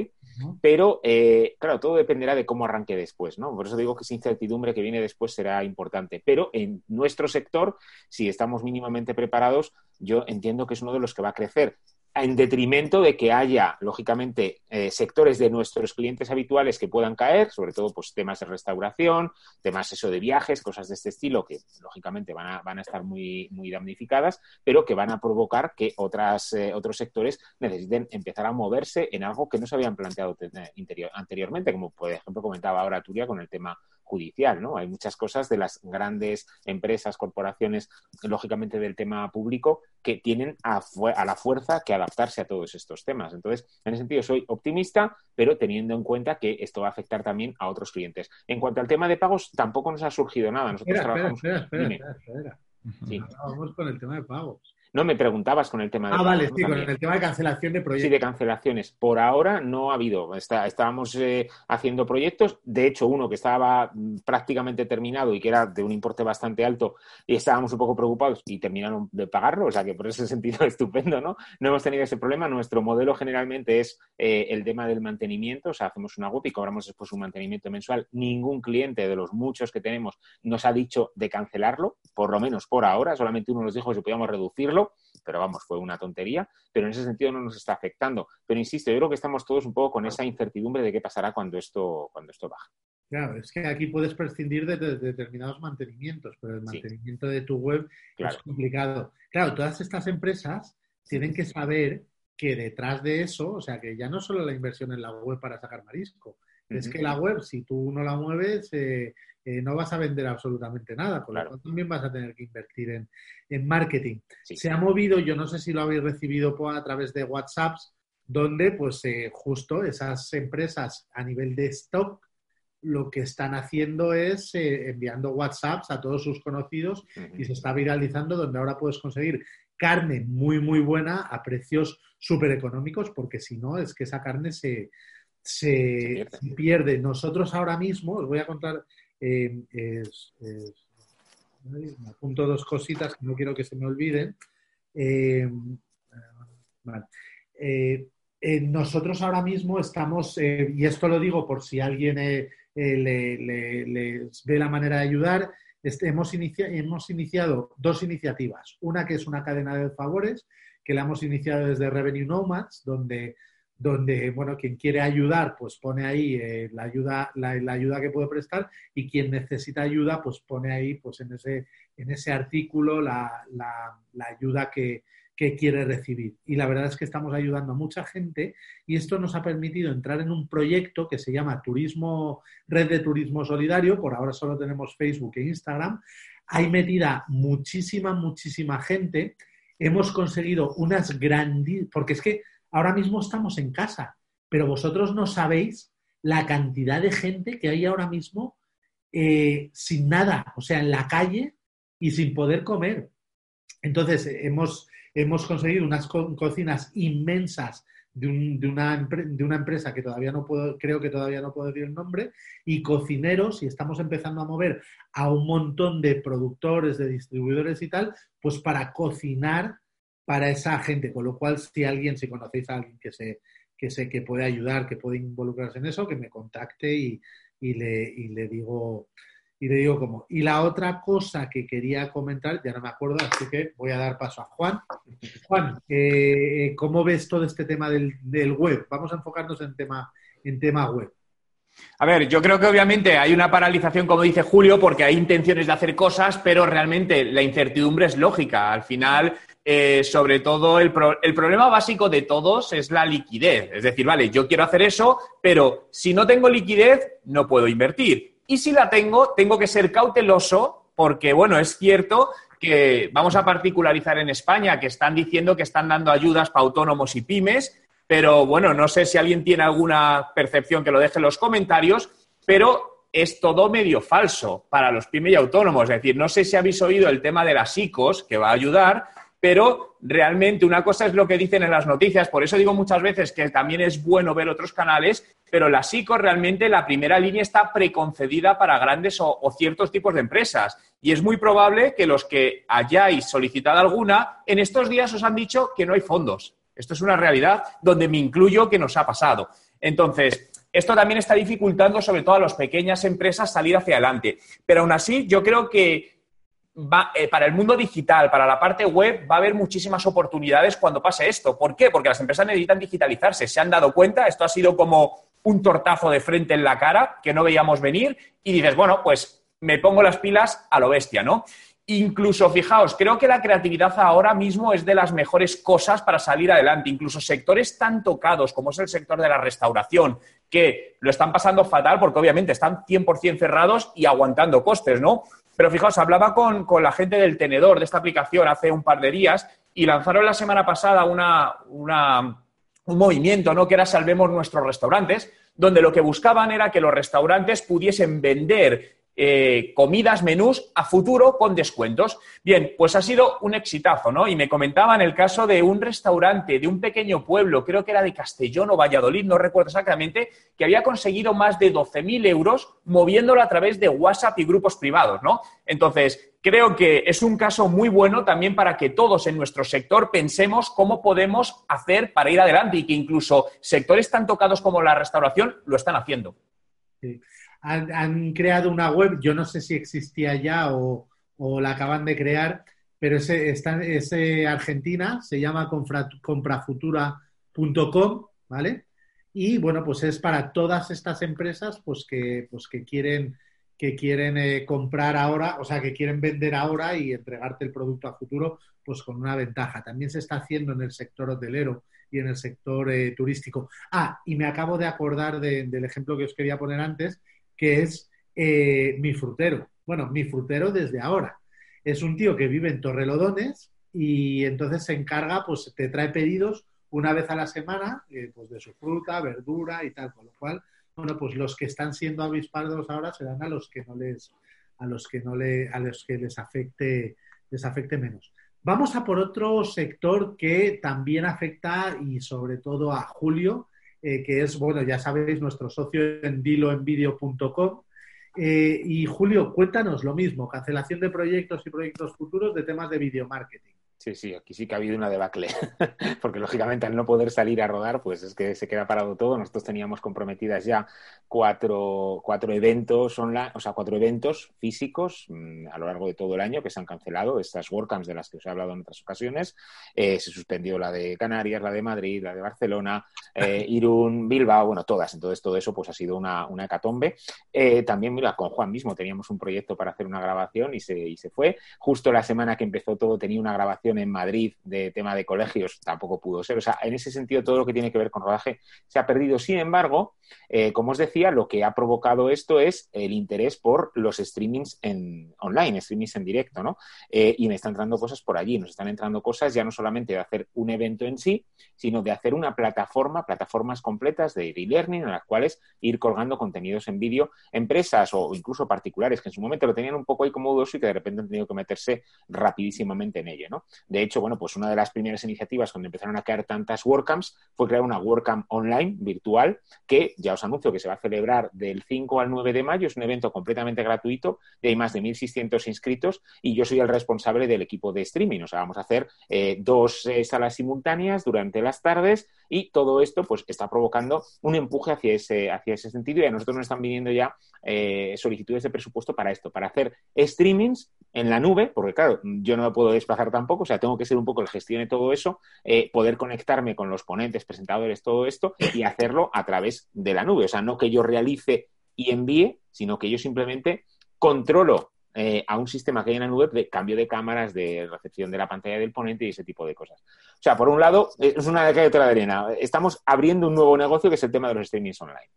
Pero, eh, claro, todo dependerá de cómo arranque después, ¿no? Por eso digo que esa incertidumbre que viene después será importante. Pero en nuestro sector, si estamos mínimamente preparados, yo entiendo que es uno de los que va a crecer en detrimento de que haya, lógicamente, eh, sectores de nuestros clientes habituales que puedan caer, sobre todo pues, temas de restauración, temas eso de viajes, cosas de este estilo, que lógicamente van a, van a estar muy, muy damnificadas, pero que van a provocar que otras, eh, otros sectores necesiten empezar a moverse en algo que no se habían planteado anteriormente, como por ejemplo comentaba ahora Turia con el tema judicial, ¿no? Hay muchas cosas de las grandes empresas, corporaciones, lógicamente del tema público, que tienen a, la fuerza que adaptarse a todos estos temas. Entonces, en ese sentido, soy optimista, pero teniendo en cuenta que esto va a afectar también a otros clientes. En cuanto al tema de pagos, tampoco nos ha surgido nada. Nosotros espera, trabajamos. Espera, espera, espera, Vamos con el tema de pagos. No, me preguntabas con el tema de. Ah, vale, sí, con el tema de cancelación de proyectos. Sí, de cancelaciones. Por ahora no ha habido. estábamos eh, haciendo proyectos. De hecho, uno que estaba mm, prácticamente terminado y que era de un importe bastante alto, y estábamos un poco preocupados y terminaron de pagarlo. O sea que por ese sentido, estupendo, ¿no? No hemos tenido ese problema. Nuestro modelo generalmente es eh, el tema del mantenimiento. O sea, hacemos una web y cobramos después un mantenimiento mensual. Ningún cliente de los muchos que tenemos nos ha dicho de cancelarlo, por lo menos por ahora. Solamente uno nos dijo que si podíamos reducirlo pero vamos, fue una tontería, pero en ese sentido no nos está afectando. Pero insisto, yo creo que estamos todos un poco con esa incertidumbre de qué pasará cuando esto, cuando esto baje. Claro, es que aquí puedes prescindir de, determinados mantenimientos, pero el mantenimiento de tu web es complicado. Claro, todas estas empresas tienen que saber que detrás de eso, o sea, que ya no solo la inversión en la web para sacar marisco, es que la web, si tú no la mueves, eh, eh, no vas a vender absolutamente nada, por lo tanto también vas a tener que invertir en, marketing. Se ha movido, yo no sé si lo habéis recibido a través de WhatsApp, donde pues eh, justo esas empresas a nivel de stock lo que están haciendo es eh, enviando WhatsApps a todos sus conocidos y se está viralizando donde ahora puedes conseguir carne muy, muy buena a precios súper económicos, porque si no, es que esa carne se, se, pierde. Nosotros ahora mismo, os voy a contar eh, me apunto dos cositas que no quiero que se me olviden. Eh, eh, nosotros ahora mismo estamos, y esto lo digo por si alguien le, ve la manera de ayudar, este, hemos, hemos iniciado dos iniciativas. Una que es una cadena de favores, que la hemos iniciado desde Revenue Nomads, donde donde, bueno, quien quiere ayudar, pues pone ahí eh, la, ayuda, la, ayuda que puede prestar y quien necesita ayuda, pues pone ahí, pues en ese, en ese artículo la, ayuda que, quiere recibir. Y la verdad es que estamos ayudando a mucha gente y esto nos ha permitido entrar en un proyecto que se llama Turismo, Red de Turismo Solidario, por ahora solo tenemos Facebook e Instagram. Hay metida muchísima, muchísima gente. Hemos conseguido unas grandes, porque es que ahora mismo estamos en casa, pero vosotros no sabéis la cantidad de gente que hay ahora mismo eh, sin nada, o sea, en la calle y sin poder comer. Entonces, hemos, hemos conseguido unas cocinas inmensas de, una, de, una, empresa que todavía no puedo, creo que todavía no puedo decir el nombre, y cocineros, y estamos empezando a mover a un montón de productores, de distribuidores y tal, pues para cocinar para esa gente. Con lo cual, si alguien, si conocéis a alguien que sé que, sé que puede ayudar, que puede involucrarse en eso, que me contacte y, le, le digo y le digo cómo. Y la otra cosa que quería comentar, ya no me acuerdo, así que voy a dar paso a Juan. Juan, eh, ¿cómo ves todo este tema del, del, web? Vamos a enfocarnos en tema, en tema web. A ver, yo creo que obviamente hay una paralización, como dice Julio, porque hay intenciones de hacer cosas, pero realmente la incertidumbre es lógica. Al final, eh, sobre todo, el, problema básico de todos es la liquidez. Es decir, vale, yo quiero hacer eso, pero si no tengo liquidez, no puedo invertir. Y si la tengo, tengo que ser cauteloso porque, bueno, es cierto que vamos a particularizar en España, que están diciendo que están dando ayudas para autónomos y pymes, pero bueno, no sé si alguien tiene alguna percepción que lo deje en los comentarios, pero es todo medio falso para los pymes y autónomos. Es decir, no sé si habéis oído el tema de las ICOs, que va a ayudar, pero realmente una cosa es lo que dicen en las noticias, por eso digo muchas veces que también es bueno ver otros canales, pero la SICO realmente la primera línea está preconcedida para grandes o, ciertos tipos de empresas y es muy probable que los que hayáis solicitado alguna en estos días os han dicho que no hay fondos. Esto es una realidad donde me incluyo que nos ha pasado. Entonces, esto también está dificultando sobre todo a las pequeñas empresas salir hacia adelante. Pero aún así, yo creo que Va, eh, para el mundo digital, para la parte web, va a haber muchísimas oportunidades cuando pase esto. ¿Por qué? Porque las empresas necesitan digitalizarse. Se han dado cuenta, esto ha sido como un tortazo de frente en la cara que no veíamos venir y dices, bueno, pues me pongo las pilas a lo bestia, ¿no? Incluso, fijaos, creo que la creatividad ahora mismo es de las mejores cosas para salir adelante. Incluso sectores tan tocados como es el sector de la restauración, que lo están pasando fatal porque obviamente están 100% cerrados y aguantando costes, ¿no? Pero fijaos, hablaba con, con, la gente del tenedor de esta aplicación hace un par de días y lanzaron la semana pasada una, una, un movimiento, ¿no? Que era Salvemos nuestros restaurantes, donde lo que buscaban era que los restaurantes pudiesen vender eh, comidas, menús a futuro con descuentos. Bien, pues ha sido un exitazo, ¿no? Y me comentaban el caso de un restaurante de un pequeño pueblo, creo que era de Castellón o Valladolid, no recuerdo exactamente, que había conseguido más de 12.000 euros moviéndolo a través de WhatsApp y grupos privados, ¿no? Entonces, creo que es un caso muy bueno también para que todos en nuestro sector pensemos cómo podemos hacer para ir adelante y que incluso sectores tan tocados como la restauración lo están haciendo. Sí han, creado una web, yo no sé si existía ya o, o la acaban de crear, pero ese, está, ese Argentina se llama comprafutura.com, ¿vale? Y bueno, pues es para todas estas empresas pues que, pues que quieren, que quieren eh, comprar ahora, o sea, que quieren vender ahora y entregarte el producto a futuro, pues con una ventaja. También se está haciendo en el sector hotelero y en el sector eh, turístico. Ah, y me acabo de acordar de, del ejemplo que os quería poner antes, que es eh, mi frutero. Bueno, mi frutero desde ahora. Es un tío que vive en Torrelodones y entonces se encarga, pues te trae pedidos una vez a la semana, eh, pues de su fruta, verdura y tal, con lo cual, bueno, pues los que están siendo avispados ahora serán a los que no les, a los que no le, a los que les afecte, les afecte menos. Vamos a por otro sector que también afecta y sobre todo a Julio, eh, que es, bueno, ya sabéis, nuestro socio en diloenvideo.com. Eh, y Julio, cuéntanos lo mismo, cancelación de proyectos y proyectos futuros de temas de video marketing. Sí, sí, aquí sí que ha habido una debacle, porque lógicamente al no poder salir a rodar, pues es que se queda parado todo. Nosotros teníamos comprometidas ya cuatro, cuatro eventos online, o sea, cuatro eventos físicos mmm, a lo largo de todo el año que se han cancelado, estas WordCamps de las que os he hablado en otras ocasiones. Eh, se suspendió la de Canarias, la de Madrid, la de Barcelona, eh, Irún, Bilbao, bueno, todas. Entonces todo eso pues ha sido una, una hecatombe. Eh, también, mira, con Juan mismo teníamos un proyecto para hacer una grabación y se, y se fue. Justo la semana que empezó todo tenía una grabación en Madrid de tema de colegios tampoco pudo ser. O sea, en ese sentido, todo lo que tiene que ver con rodaje se ha perdido. Sin embargo, eh, como os decía, lo que ha provocado esto es el interés por los streamings en online, streamings en directo, ¿no? Eh, y me están entrando cosas por allí, nos están entrando cosas ya no solamente de hacer un evento en sí, sino de hacer una plataforma, plataformas completas de e-learning en las cuales ir colgando contenidos en vídeo, empresas o incluso particulares que en su momento lo tenían un poco ahí como dudoso y que de repente han tenido que meterse rapidísimamente en ello, ¿no? De hecho, bueno, pues una de las primeras iniciativas cuando empezaron a crear tantas WordCamps fue crear una WordCamp online virtual que ya os anuncio que se va a celebrar del 5 al 9 de mayo. Es un evento completamente gratuito, de hay más de 1.600 inscritos y yo soy el responsable del equipo de streaming. O sea, vamos a hacer eh, dos eh, salas simultáneas durante las tardes y todo esto pues está provocando un empuje hacia ese, hacia ese sentido y a nosotros nos están viniendo ya eh, solicitudes de presupuesto para esto, para hacer streamings en la nube, porque claro, yo no me puedo desplazar tampoco, sea, tengo que ser un poco el gestión de todo eso, eh, poder conectarme con los ponentes, presentadores, todo esto y hacerlo a través de la nube. O sea, no que yo realice y envíe, sino que yo simplemente controlo eh, a un sistema que hay en la nube de cambio de cámaras, de recepción de la pantalla del ponente y ese tipo de cosas. O sea, por un lado, es una de otra de arena. Estamos abriendo un nuevo negocio que es el tema de los streamings online.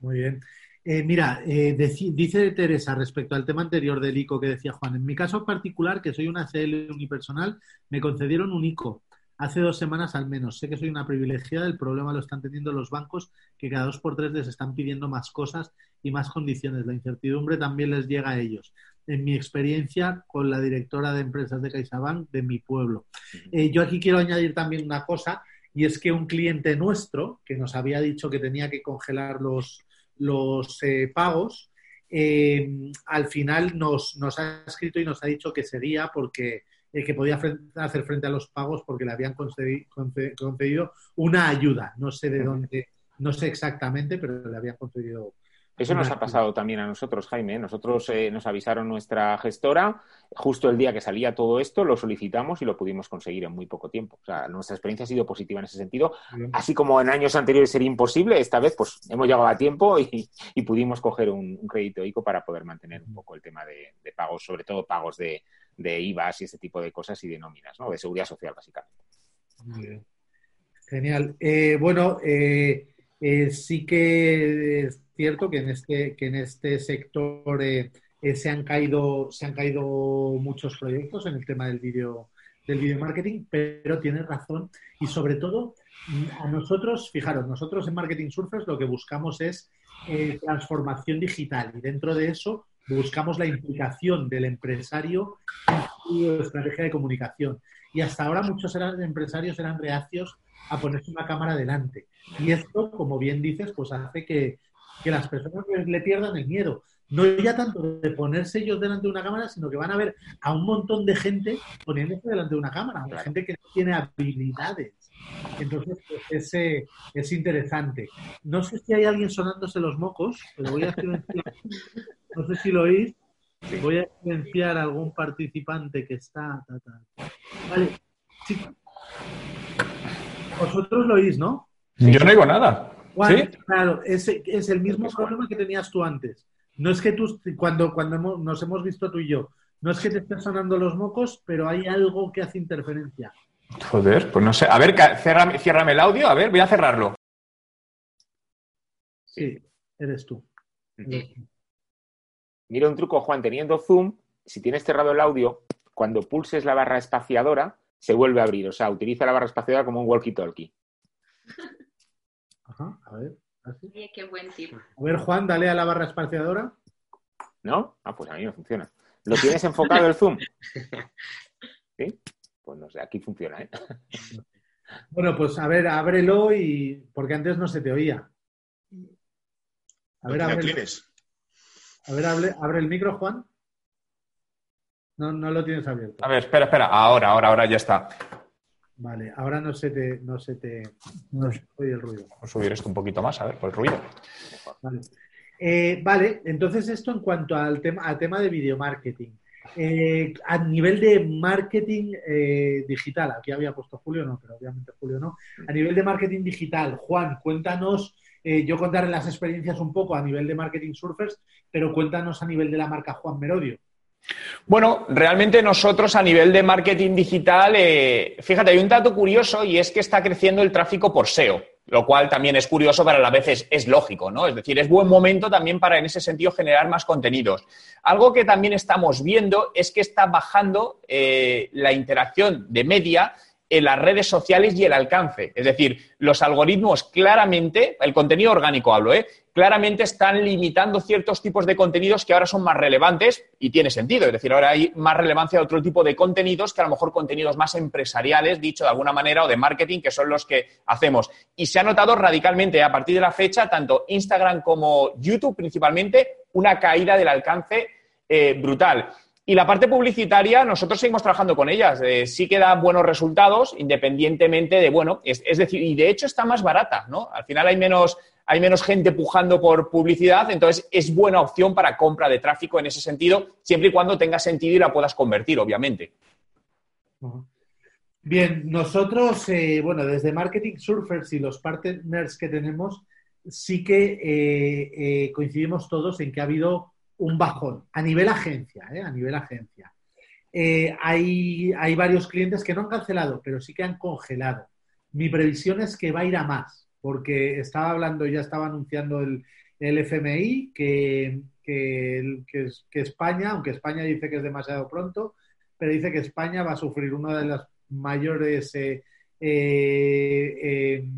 Muy bien. Eh, mira, eh, dice Teresa respecto al tema anterior del ICO que decía Juan, en mi caso particular, que soy una CL unipersonal, me concedieron un ICO Hace dos semanas al menos. Sé que soy una privilegiada, el problema lo están teniendo los bancos que cada dos por tres les están pidiendo más cosas y más condiciones. La incertidumbre también les llega a ellos. En mi experiencia con la directora de empresas de CaixaBank de mi pueblo. Eh, yo aquí quiero añadir también una cosa y es que un cliente nuestro que nos había dicho que tenía que congelar los, los eh, pagos, eh, al final nos, nos, ha escrito y nos ha dicho que sería porque eh, que podía hacer frente a los pagos porque le habían concedido, concedido una ayuda. No sé de dónde, no sé exactamente, pero le habían concedido eso nos ha pasado también a nosotros, Jaime. Nosotros eh, nos avisaron nuestra gestora, justo el día que salía todo esto, lo solicitamos y lo pudimos conseguir en muy poco tiempo. O sea, nuestra experiencia ha sido positiva en ese sentido. Así como en años anteriores sería imposible, esta vez pues hemos llegado a tiempo y, pudimos coger un, crédito ICO para poder mantener un poco el tema de, pagos, sobre todo pagos de, de IVAs y ese tipo de cosas y de nóminas, ¿no? De seguridad social, básicamente. Genial. Eh, bueno, eh, sí que cierto que en este, que en este sector eh, eh, se, han caído, se han caído muchos proyectos en el tema del video del video marketing, pero tienes razón y sobre todo a nosotros, fijaros, nosotros en Marketing Surfers lo que buscamos es eh, transformación digital y dentro de eso buscamos la implicación del empresario en su estrategia de comunicación. Y hasta ahora muchos eran, empresarios eran reacios a ponerse una cámara delante. Y esto, como bien dices, pues hace que, que las personas le pierdan el miedo. No ya tanto de ponerse ellos delante de una cámara, sino que van a ver a un montón de gente poniéndose delante de una cámara, gente que tiene habilidades. Entonces, pues, es, interesante. No sé si hay alguien sonándose los mocos, pero voy a silenciar. No sé si lo oís. Voy a silenciar a algún participante que está. Vale. Vosotros lo oís, ¿no? Yo no oigo nada. Claro, es, es el mismo problema que tenías tú antes. No es que tú, cuando, cuando nos hemos visto tú y yo, no es que te estén sonando los mocos, pero hay algo que hace interferencia. Joder, pues no sé. A ver, ciérrame, el audio. A ver, voy a cerrarlo. Sí, eres tú. Mira un truco, Juan, teniendo zoom, si tienes cerrado el audio, cuando pulses la barra espaciadora, se vuelve a abrir. O sea, utiliza la barra espaciadora como un walkie-talkie. a ver. qué buen tip. A ver, Juan, dale a la barra espaciadora. ¿No? Ah, pues a mí no funciona. ¿Lo tienes enfocado el zoom? ¿Sí? Pues no sé, aquí funciona, ¿eh? Bueno, pues a ver, ábrelo y. porque antes no se te oía. A ver, abre, a ver abre, abre, el micro, Juan. No, no lo tienes abierto. A ver, espera, espera. Ahora, ahora, ahora ya está. Vale, ahora no se te, no se te, no se oye el ruido. Voy a subir esto un poquito más, a ver, por el ruido. Vale. Eh, vale, entonces esto en cuanto al tema, al tema de video marketing. Eh, a nivel de marketing eh, digital, aquí había puesto Julio, no, pero obviamente Julio no. A nivel de marketing digital, Juan, cuéntanos, yo contaré las experiencias un poco a nivel de marketing surfers, pero cuéntanos a nivel de la marca Juan Merodio. Bueno, realmente nosotros a nivel de marketing digital, eh, fíjate, hay un dato curioso y es que está creciendo el tráfico por SEO, lo cual también es curioso, pero a la vez es, lógico, ¿no? Es decir, es buen momento también para en ese sentido generar más contenidos. Algo que también estamos viendo es que está bajando eh, la interacción de media en las redes sociales y el alcance. Es decir, los algoritmos claramente, el contenido orgánico hablo, ¿eh? claramente están limitando ciertos tipos de contenidos que ahora son más relevantes y tiene sentido. Es decir, ahora hay más relevancia de otro tipo de contenidos que a lo mejor contenidos más empresariales, dicho de alguna manera, o de marketing, que son los que hacemos. Y se ha notado radicalmente a partir de la fecha, tanto Instagram como YouTube principalmente, una caída del alcance eh, brutal. Y la parte publicitaria, nosotros seguimos trabajando con ellas. Eh, sí que da buenos resultados, independientemente de, bueno, es, decir, y de hecho está más barata, ¿no? Al final hay menos, hay menos gente pujando por publicidad, entonces es buena opción para compra de tráfico en ese sentido, siempre y cuando tenga sentido y la puedas convertir, obviamente. Bien, nosotros, eh, bueno, desde Marketing Surfers y los partners que tenemos, sí que eh, coincidimos todos en que ha habido un bajón a nivel agencia, ¿eh? a nivel agencia. Eh, hay, hay varios clientes que no han cancelado, pero sí que han congelado. Mi previsión es que va a ir a más, porque estaba hablando, ya estaba anunciando el, el FMI que, que, que, España, aunque España dice que es demasiado pronto, pero dice que España va a sufrir una de las mayores eh, eh, eh,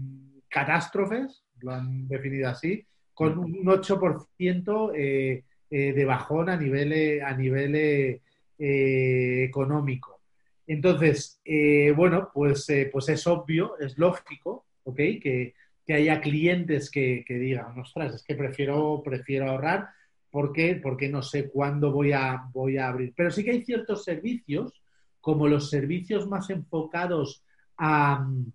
catástrofes, lo han definido así, con un 8% eh, de bajón a nivel, eh, a eh, económico. Entonces, bueno, pues, pues es obvio, es lógico, ¿ok? Que, que haya clientes que, que digan, ostras, es que prefiero, prefiero ahorrar porque, porque no sé cuándo voy a, voy a abrir. Pero sí que hay ciertos servicios, como los servicios más enfocados a mm,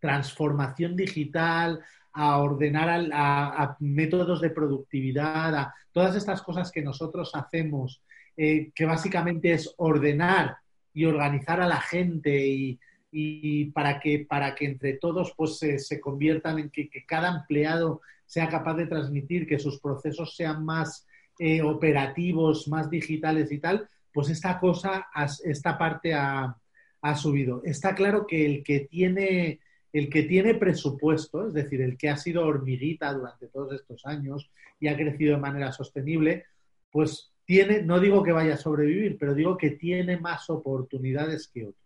transformación digital, a ordenar a, métodos de productividad, a todas estas cosas que nosotros hacemos, eh, que básicamente es ordenar y organizar a la gente y, y para, que, para que entre todos pues, se, se conviertan en que, que cada empleado sea capaz de transmitir, que sus procesos sean más eh, operativos, más digitales y tal, pues esta cosa, esta parte ha, ha subido. Está claro que el que tiene el que tiene presupuesto, es decir, el que ha sido hormiguita durante todos estos años y ha crecido de manera sostenible, pues tiene, no digo que vaya a sobrevivir, pero digo que tiene más oportunidades que otro.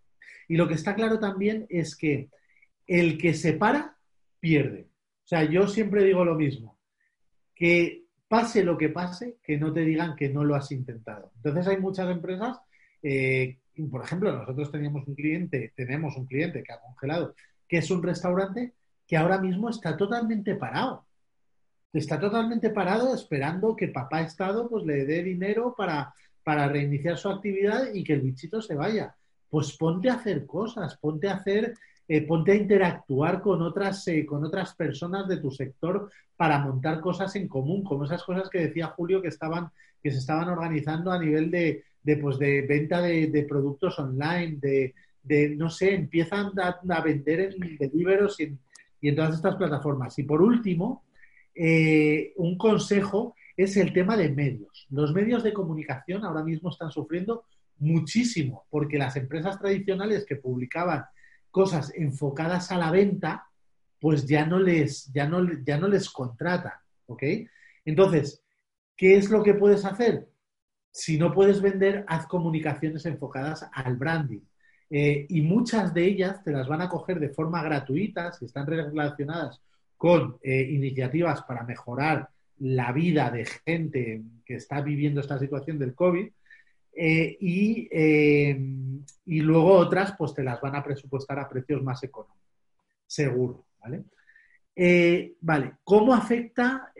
Y lo que está claro también es que el que se para, pierde. O sea, yo siempre digo lo mismo, que pase lo que pase, que no te digan que no lo has intentado. Entonces hay muchas empresas, eh, por ejemplo, nosotros teníamos un cliente, tenemos un cliente que ha congelado que es un restaurante que ahora mismo está totalmente parado. Está totalmente parado esperando que papá Estado pues, le dé dinero para, para reiniciar su actividad y que el bichito se vaya. Pues ponte a hacer cosas, ponte a hacer, eh, ponte a interactuar con otras, eh, con otras personas de tu sector para montar cosas en común, como esas cosas que decía Julio que estaban, que se estaban organizando a nivel de, de, pues, de venta de, de productos online, de, de, no sé, empiezan a, vender en Deliveros y y en, todas estas plataformas. Y por último, eh, un consejo es el tema de medios. Los medios de comunicación ahora mismo están sufriendo muchísimo porque las empresas tradicionales que publicaban cosas enfocadas a la venta, pues ya no les, ya no, ya no les contratan, ¿ok? Entonces, ¿qué es lo que puedes hacer? Si no puedes vender, haz comunicaciones enfocadas al branding. Eh, y muchas de ellas te las van a coger de forma gratuita si están relacionadas con eh, iniciativas para mejorar la vida de gente que está viviendo esta situación del COVID. Eh, y, y, luego otras, pues te las van a presupuestar a precios más económicos. Seguro, ¿vale? Vale, ¿cómo afecta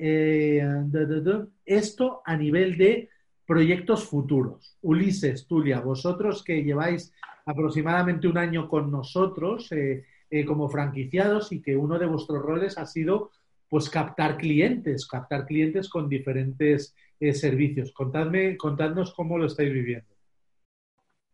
esto a nivel de proyectos futuros? Ulises, Tulia, vosotros que lleváis aproximadamente un año con nosotros eh, eh, como franquiciados y que uno de vuestros roles ha sido pues captar clientes, captar clientes con diferentes eh, servicios. Contadme, contadnos cómo lo estáis viviendo.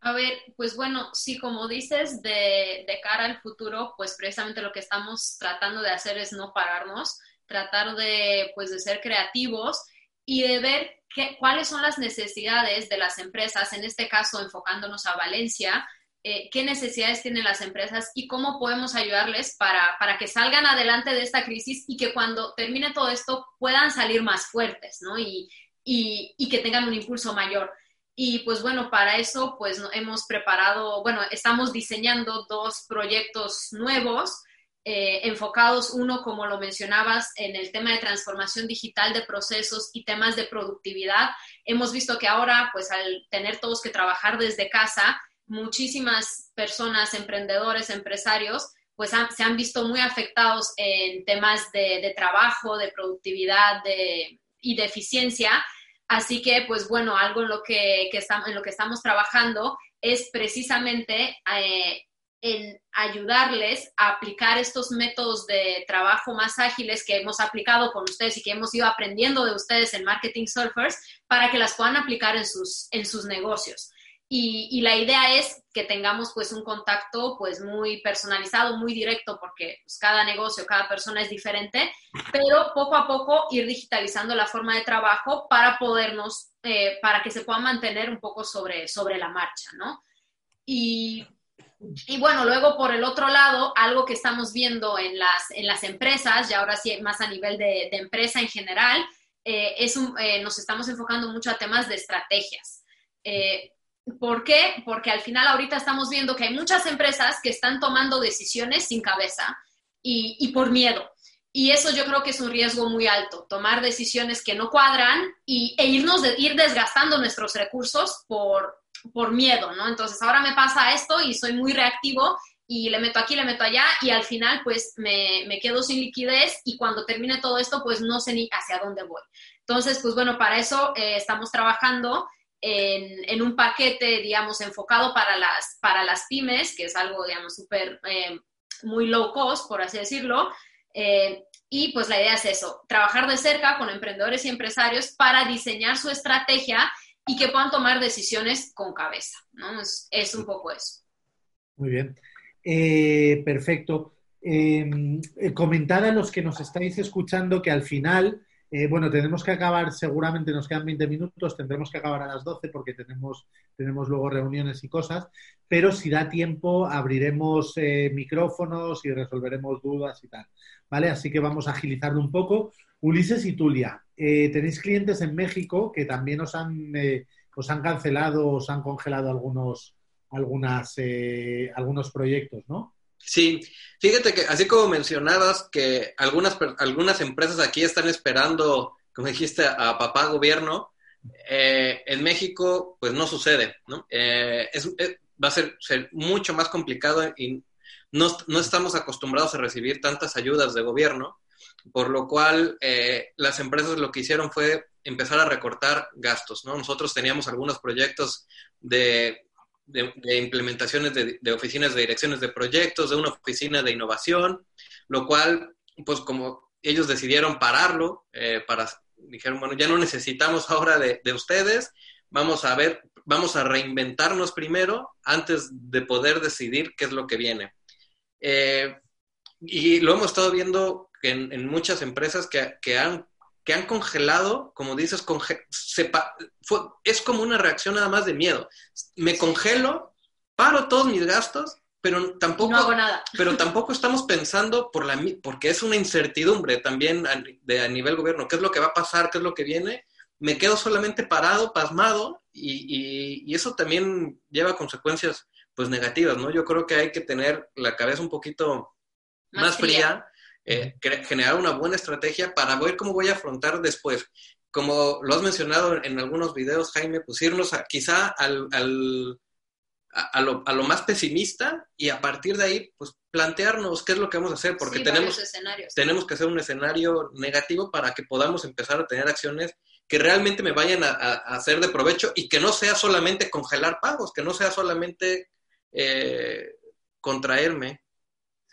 A ver, pues bueno, sí, como dices, de, de, cara al futuro, pues precisamente lo que estamos tratando de hacer es no pararnos, tratar de, pues, de ser creativos y de ver qué, cuáles son las necesidades de las empresas, en este caso enfocándonos a Valencia, eh, qué necesidades tienen las empresas y cómo podemos ayudarles para, para, que salgan adelante de esta crisis y que cuando termine todo esto puedan salir más fuertes, ¿no? Y, y, y que tengan un impulso mayor. Y pues bueno, para eso pues hemos preparado, bueno, estamos diseñando dos proyectos nuevos eh, enfocados, uno como lo mencionabas, en el tema de transformación digital de procesos y temas de productividad. Hemos visto que ahora pues al tener todos que trabajar desde casa, muchísimas personas, emprendedores, empresarios, pues se han visto muy afectados en temas de, trabajo, de productividad y de eficiencia. Así que, pues bueno, algo en lo que, que estamos, en lo que estamos trabajando es precisamente eh, en ayudarles a aplicar estos métodos de trabajo más ágiles que hemos aplicado con ustedes y que hemos ido aprendiendo de ustedes en Marketing Surfers para que las puedan aplicar en sus, en sus negocios. Y, y, la idea es que tengamos pues un contacto pues muy personalizado, muy directo, porque pues, cada negocio, cada persona es diferente, pero poco a poco ir digitalizando la forma de trabajo para podernos, eh, para que se pueda mantener un poco sobre, sobre la marcha, ¿no? Y, y, bueno, luego por el otro lado, algo que estamos viendo en las, en las empresas, y ahora sí más a nivel de, empresa en general, eh, es un, eh, nos estamos enfocando mucho a temas de estrategias. Eh, ¿Por qué? Porque al final ahorita estamos viendo que hay muchas empresas que están tomando decisiones sin cabeza y, y por miedo. Y eso yo creo que es un riesgo muy alto, tomar decisiones que no cuadran y, e irnos de, ir desgastando nuestros recursos por, por miedo, ¿no? Entonces ahora me pasa esto y soy muy reactivo y le meto aquí, le meto allá y al final pues me, me, quedo sin liquidez y cuando termine todo esto pues no sé ni hacia dónde voy. Entonces pues bueno, para eso eh, estamos trabajando en, en, un paquete, digamos, enfocado para las, para las pymes, que es algo, digamos, súper, eh, muy low cost, por así decirlo. Eh, y pues la idea es eso, trabajar de cerca con emprendedores y empresarios para diseñar su estrategia y que puedan tomar decisiones con cabeza, ¿no? Es, es un poco eso. Muy bien. Eh, perfecto. Eh, comentar a los que nos estáis escuchando que al final, eh, bueno, tenemos que acabar, seguramente nos quedan 20 minutos, tendremos que acabar a las 12 porque tenemos, tenemos luego reuniones y cosas, pero si da tiempo abriremos eh, micrófonos y resolveremos dudas y tal. ¿Vale? Así que vamos a agilizarlo un poco. Ulises y Tulia, eh, tenéis clientes en México que también os han, eh, os han cancelado, os han congelado algunos, algunas, eh, algunos proyectos, ¿no? Sí, fíjate que así como mencionabas que algunas, algunas empresas aquí están esperando, como dijiste, a papá gobierno, eh, en México pues no sucede, ¿no? Eh, es, es, va a ser, ser, mucho más complicado y no, no, estamos acostumbrados a recibir tantas ayudas de gobierno, por lo cual eh, las empresas lo que hicieron fue empezar a recortar gastos, ¿no? Nosotros teníamos algunos proyectos de implementaciones de, de, oficinas de direcciones de proyectos, de una oficina de innovación, lo cual, pues como ellos decidieron pararlo, eh, para, dijeron, bueno, ya no necesitamos ahora de, de, ustedes, vamos a ver, vamos a reinventarnos primero antes de poder decidir qué es lo que viene. Eh, y lo hemos estado viendo en, en muchas empresas que, que han que han congelado, como dices, conge sepa fue, es como una reacción nada más de miedo. Me congelo, paro todos mis gastos, pero tampoco, no hago nada. pero tampoco estamos pensando por la, porque es una incertidumbre también a, de, a nivel gobierno, qué es lo que va a pasar, qué es lo que viene. Me quedo solamente parado, pasmado, y, y, y eso también lleva consecuencias pues negativas, ¿no? Yo creo que hay que tener la cabeza un poquito más, más fría, fría eh, generar una buena estrategia para ver cómo voy a afrontar después. Como lo has mencionado en algunos videos, Jaime, pues irnos a, quizá al, al a, a, lo, a, lo, más pesimista y a partir de ahí, pues plantearnos qué es lo que vamos a hacer, porque sí, tenemos, tenemos que hacer un escenario negativo para que podamos empezar a tener acciones que realmente me vayan a, a hacer de provecho y que no sea solamente congelar pagos, que no sea solamente eh, contraerme.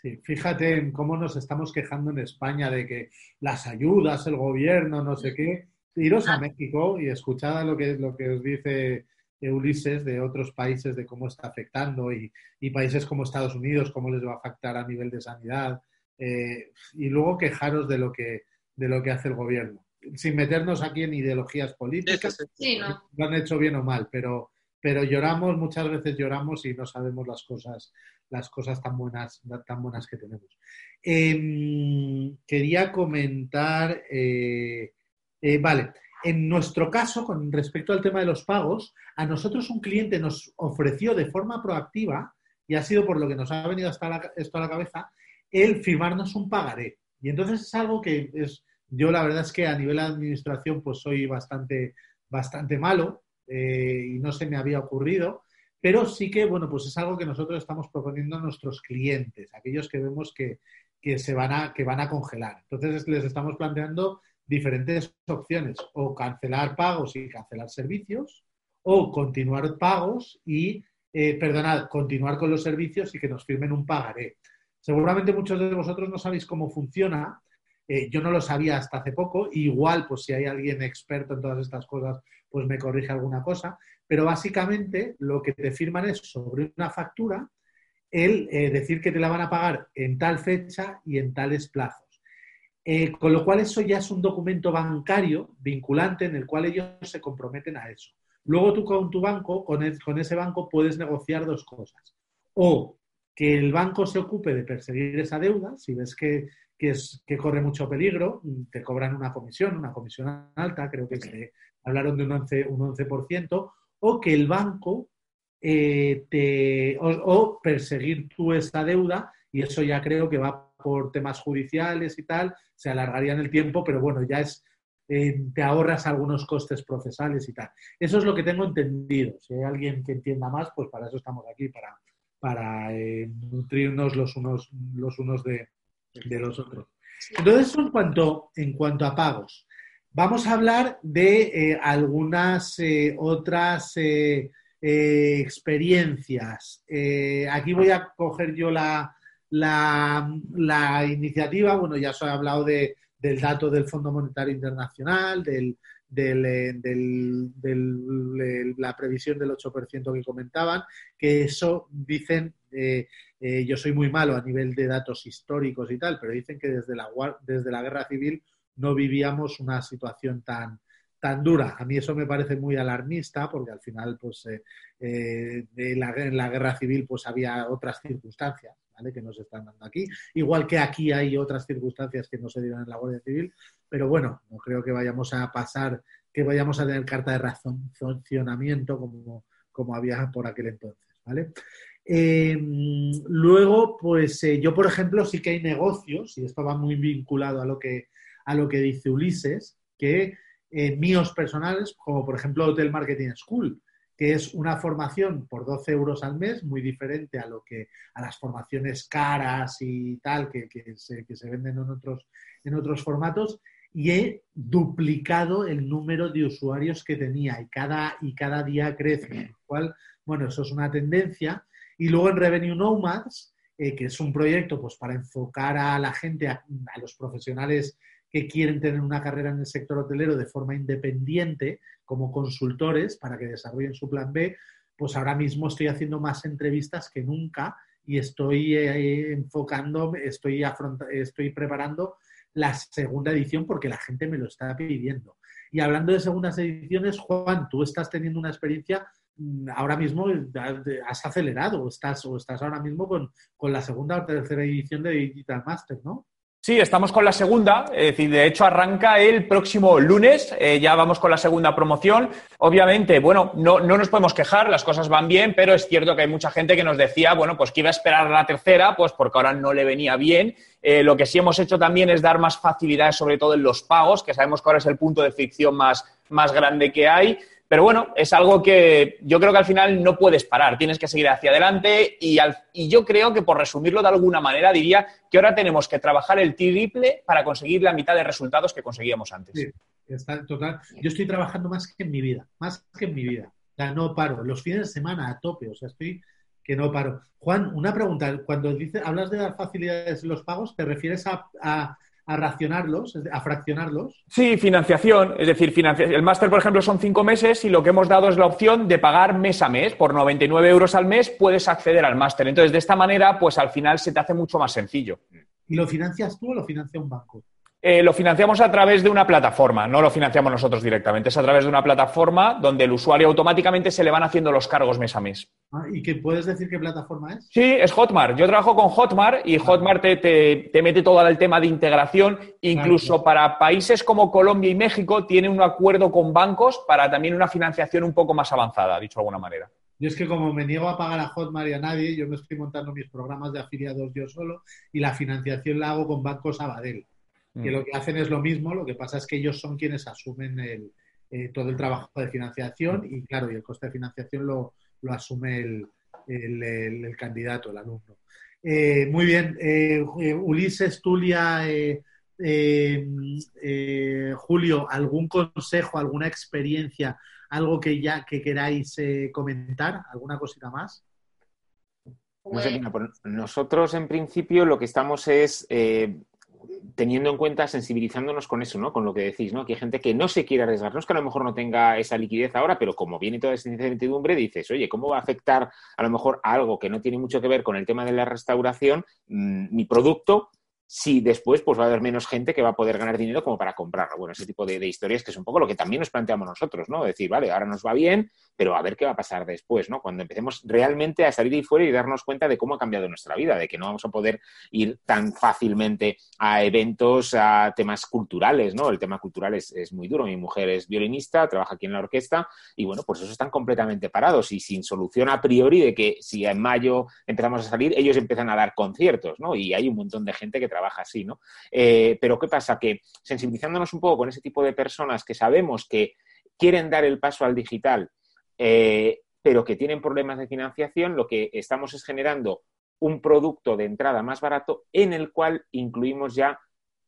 Sí, fíjate en cómo nos estamos quejando en España de que las ayudas, el gobierno, no sé qué. Iros a México y escuchad lo que, lo que os dice Ulises de otros países, de cómo está afectando y, y países como Estados Unidos, cómo les va a afectar a nivel de sanidad. Eh, y luego quejaros de lo, que, de lo que hace el gobierno. Sin meternos aquí en ideologías políticas, sí, no. lo han hecho bien o mal, pero, pero lloramos, muchas veces lloramos y no sabemos las cosas, las cosas tan buenas, tan buenas que tenemos. Eh, quería comentar, eh, eh, vale, en nuestro caso, con respecto al tema de los pagos, a nosotros un cliente nos ofreció de forma proactiva, y ha sido por lo que nos ha venido hasta esto a la cabeza, el firmarnos un pagaré. Y entonces es algo que es, yo la verdad es que a nivel de administración pues soy bastante, bastante malo eh, y no se me había ocurrido, pero sí que, bueno, pues es algo que nosotros estamos proponiendo a nuestros clientes, aquellos que vemos que, que se van a, que van a congelar. Entonces les estamos planteando diferentes opciones, o cancelar pagos y cancelar servicios, o continuar pagos y, eh, perdonad, continuar con los servicios y que nos firmen un pagaré. Seguramente muchos de vosotros no sabéis cómo funciona. Eh, yo no lo sabía hasta hace poco. Igual, pues si hay alguien experto en todas estas cosas, pues me corrige alguna cosa pero básicamente lo que te firman es sobre una factura el eh, decir que te la van a pagar en tal fecha y en tales plazos. Eh, con lo cual eso ya es un documento bancario vinculante en el cual ellos se comprometen a eso. Luego tú con tu banco, con, con ese banco puedes negociar dos cosas. O que el banco se ocupe de perseguir esa deuda, si ves que, que, es, que corre mucho peligro, te cobran una comisión, una comisión alta, creo que hablaron de un 11%, un 11% o que el banco eh, te, o, o perseguir tú esta deuda y eso ya creo que va por temas judiciales y tal, se alargaría en el tiempo, pero bueno, ya es, eh, te ahorras algunos costes procesales y tal. Eso es lo que tengo entendido. Si hay alguien que entienda más, pues para eso estamos aquí, para, para eh, nutrirnos los unos, los unos de, de los otros. Entonces, en cuanto, en cuanto a pagos. Vamos a hablar de eh, algunas eh, otras eh, eh, experiencias. Aquí voy a coger yo la, la, la iniciativa. Bueno, ya os he hablado de, del dato del Fondo Monetario Internacional, del, del, del- del- de la previsión del 8% que comentaban, que eso dicen, eh, eh, yo soy muy malo a nivel de datos históricos y tal, pero dicen que desde la, desde la guerra civil no vivíamos una situación tan, tan dura. A mí eso me parece muy alarmista porque al final, pues, eh, en la guerra civil, pues había otras circunstancias, ¿vale? Que nos están dando aquí. Igual que aquí hay otras circunstancias que no se dieron en la Guardia Civil, pero bueno, no creo que vayamos a pasar, que vayamos a tener carta de funcionamiento como, como había por aquel entonces, ¿vale? Eh, luego, pues eh, yo, por ejemplo, sí que hay negocios, y esto va muy vinculado a lo que, a lo que dice Ulises, que eh, míos personales, como por ejemplo Hotel Marketing School, que es una formación por 12 euros al mes, muy diferente a lo que a las formaciones caras y tal que, que se, que se venden en otros, en otros formatos, y he duplicado el número de usuarios que tenía y cada, y cada día crece. Con lo cual, bueno, eso es una tendencia. Y luego en Revenue Nomads, eh, que es un proyecto pues, para enfocar a la gente, a, los profesionales que quieren tener una carrera en el sector hotelero de forma independiente, como consultores, para que desarrollen su plan B, pues ahora mismo estoy haciendo más entrevistas que nunca y estoy eh, enfocando, estoy, estoy preparando la segunda edición porque la gente me lo está pidiendo. Y hablando de segundas ediciones, Juan, tú estás teniendo una experiencia ahora mismo, has acelerado estás, o estás ahora mismo con, con la segunda o tercera edición de Digital Master, ¿no? Sí, estamos con la segunda, es decir, de hecho arranca el próximo lunes, eh, ya vamos con la segunda promoción. Obviamente, bueno, no, no nos podemos quejar, las cosas van bien, pero es cierto que hay mucha gente que nos decía, bueno, pues que iba a esperar la tercera, pues porque ahora no le venía bien. Eh, lo que sí hemos hecho también es dar más facilidades, sobre todo en los pagos, que sabemos que ahora es el punto de fricción más, más grande que hay. Pero bueno, es algo que yo creo que al final no puedes parar, tienes que seguir hacia adelante y, al- y yo creo que por resumirlo de alguna manera diría que ahora tenemos que trabajar el triple para conseguir la mitad de resultados que conseguíamos antes. Sí, está total. Yo estoy trabajando más que en mi vida, más que en mi vida. O sea, no paro. Los fines de semana a tope, o sea, estoy que no paro. Juan, una pregunta. Cuando dices, hablas de dar facilidades en los pagos, ¿te refieres a, a- a racionarlos, a fraccionarlos? Sí, financiación, es decir, financia- el máster, por ejemplo, son cinco meses y lo que hemos dado es la opción de pagar mes a mes. Por 99 euros al mes puedes acceder al máster. Entonces, de esta manera, pues al final se te hace mucho más sencillo. ¿Y lo financias tú o lo financia un banco? Eh, lo financiamos a través de una plataforma, no lo financiamos nosotros directamente, es a través de una plataforma donde el usuario automáticamente se le van haciendo los cargos mes a mes. Ah, ¿Y qué puedes decir qué plataforma es? Sí, es Hotmart. Yo trabajo con Hotmart y Hotmart te, te- te mete todo el tema de integración. Incluso para países como Colombia y México tiene un acuerdo con bancos para también una financiación un poco más avanzada, dicho de alguna manera. Yo es que como me niego a pagar a Hotmart y a nadie, yo me estoy montando mis programas de afiliados yo solo y la financiación la hago con Banco Sabadell, que lo que hacen es lo mismo, lo que pasa es que ellos son quienes asumen el, eh, todo el trabajo de financiación y claro, y el coste de financiación lo, lo asume el, el- el- el candidato, el alumno. Eh, muy bien, eh, Ulises, Tulia, eh, eh, eh, Julio, ¿algún consejo, alguna experiencia, algo que ya que queráis eh, comentar, alguna cosita más? Por- nosotros en principio lo que estamos es eh, teniendo en cuenta, sensibilizándonos con eso, ¿no? Con lo que decís, ¿no? Que hay gente que no se quiere arriesgar. No es que a lo mejor no tenga esa liquidez ahora, pero como viene toda esa incertidumbre, dices, oye, ¿cómo va a afectar a lo mejor algo que no tiene mucho que ver con el tema de la restauración mm, mi producto? Si después pues va a haber menos gente que va a poder ganar dinero como para comprarlo. Bueno, ese tipo de, historias que es un poco lo que también nos planteamos nosotros, ¿no? Decir, vale, ahora nos va bien, pero a ver qué va a pasar después, ¿no? Cuando empecemos realmente a salir ahí fuera y darnos cuenta de cómo ha cambiado nuestra vida, de que no vamos a poder ir tan fácilmente a eventos, a temas culturales, ¿no? El tema cultural es, es muy duro. Mi mujer es violinista, trabaja aquí en la orquesta y bueno, pues eso están completamente parados y sin solución a priori de que si en mayo empezamos a salir, ellos empiezan a dar conciertos, ¿no? Y hay un montón de gente que trabaja así, ¿no? Eh, pero ¿qué pasa? Que sensibilizándonos un poco con ese tipo de personas que sabemos que quieren dar el paso al digital, eh, pero que tienen problemas de financiación, lo que estamos es generando un producto de entrada más barato en el cual incluimos ya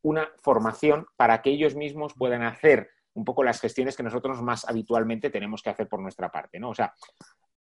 una formación para que ellos mismos puedan hacer un poco las gestiones que nosotros más habitualmente tenemos que hacer por nuestra parte, ¿no? O sea,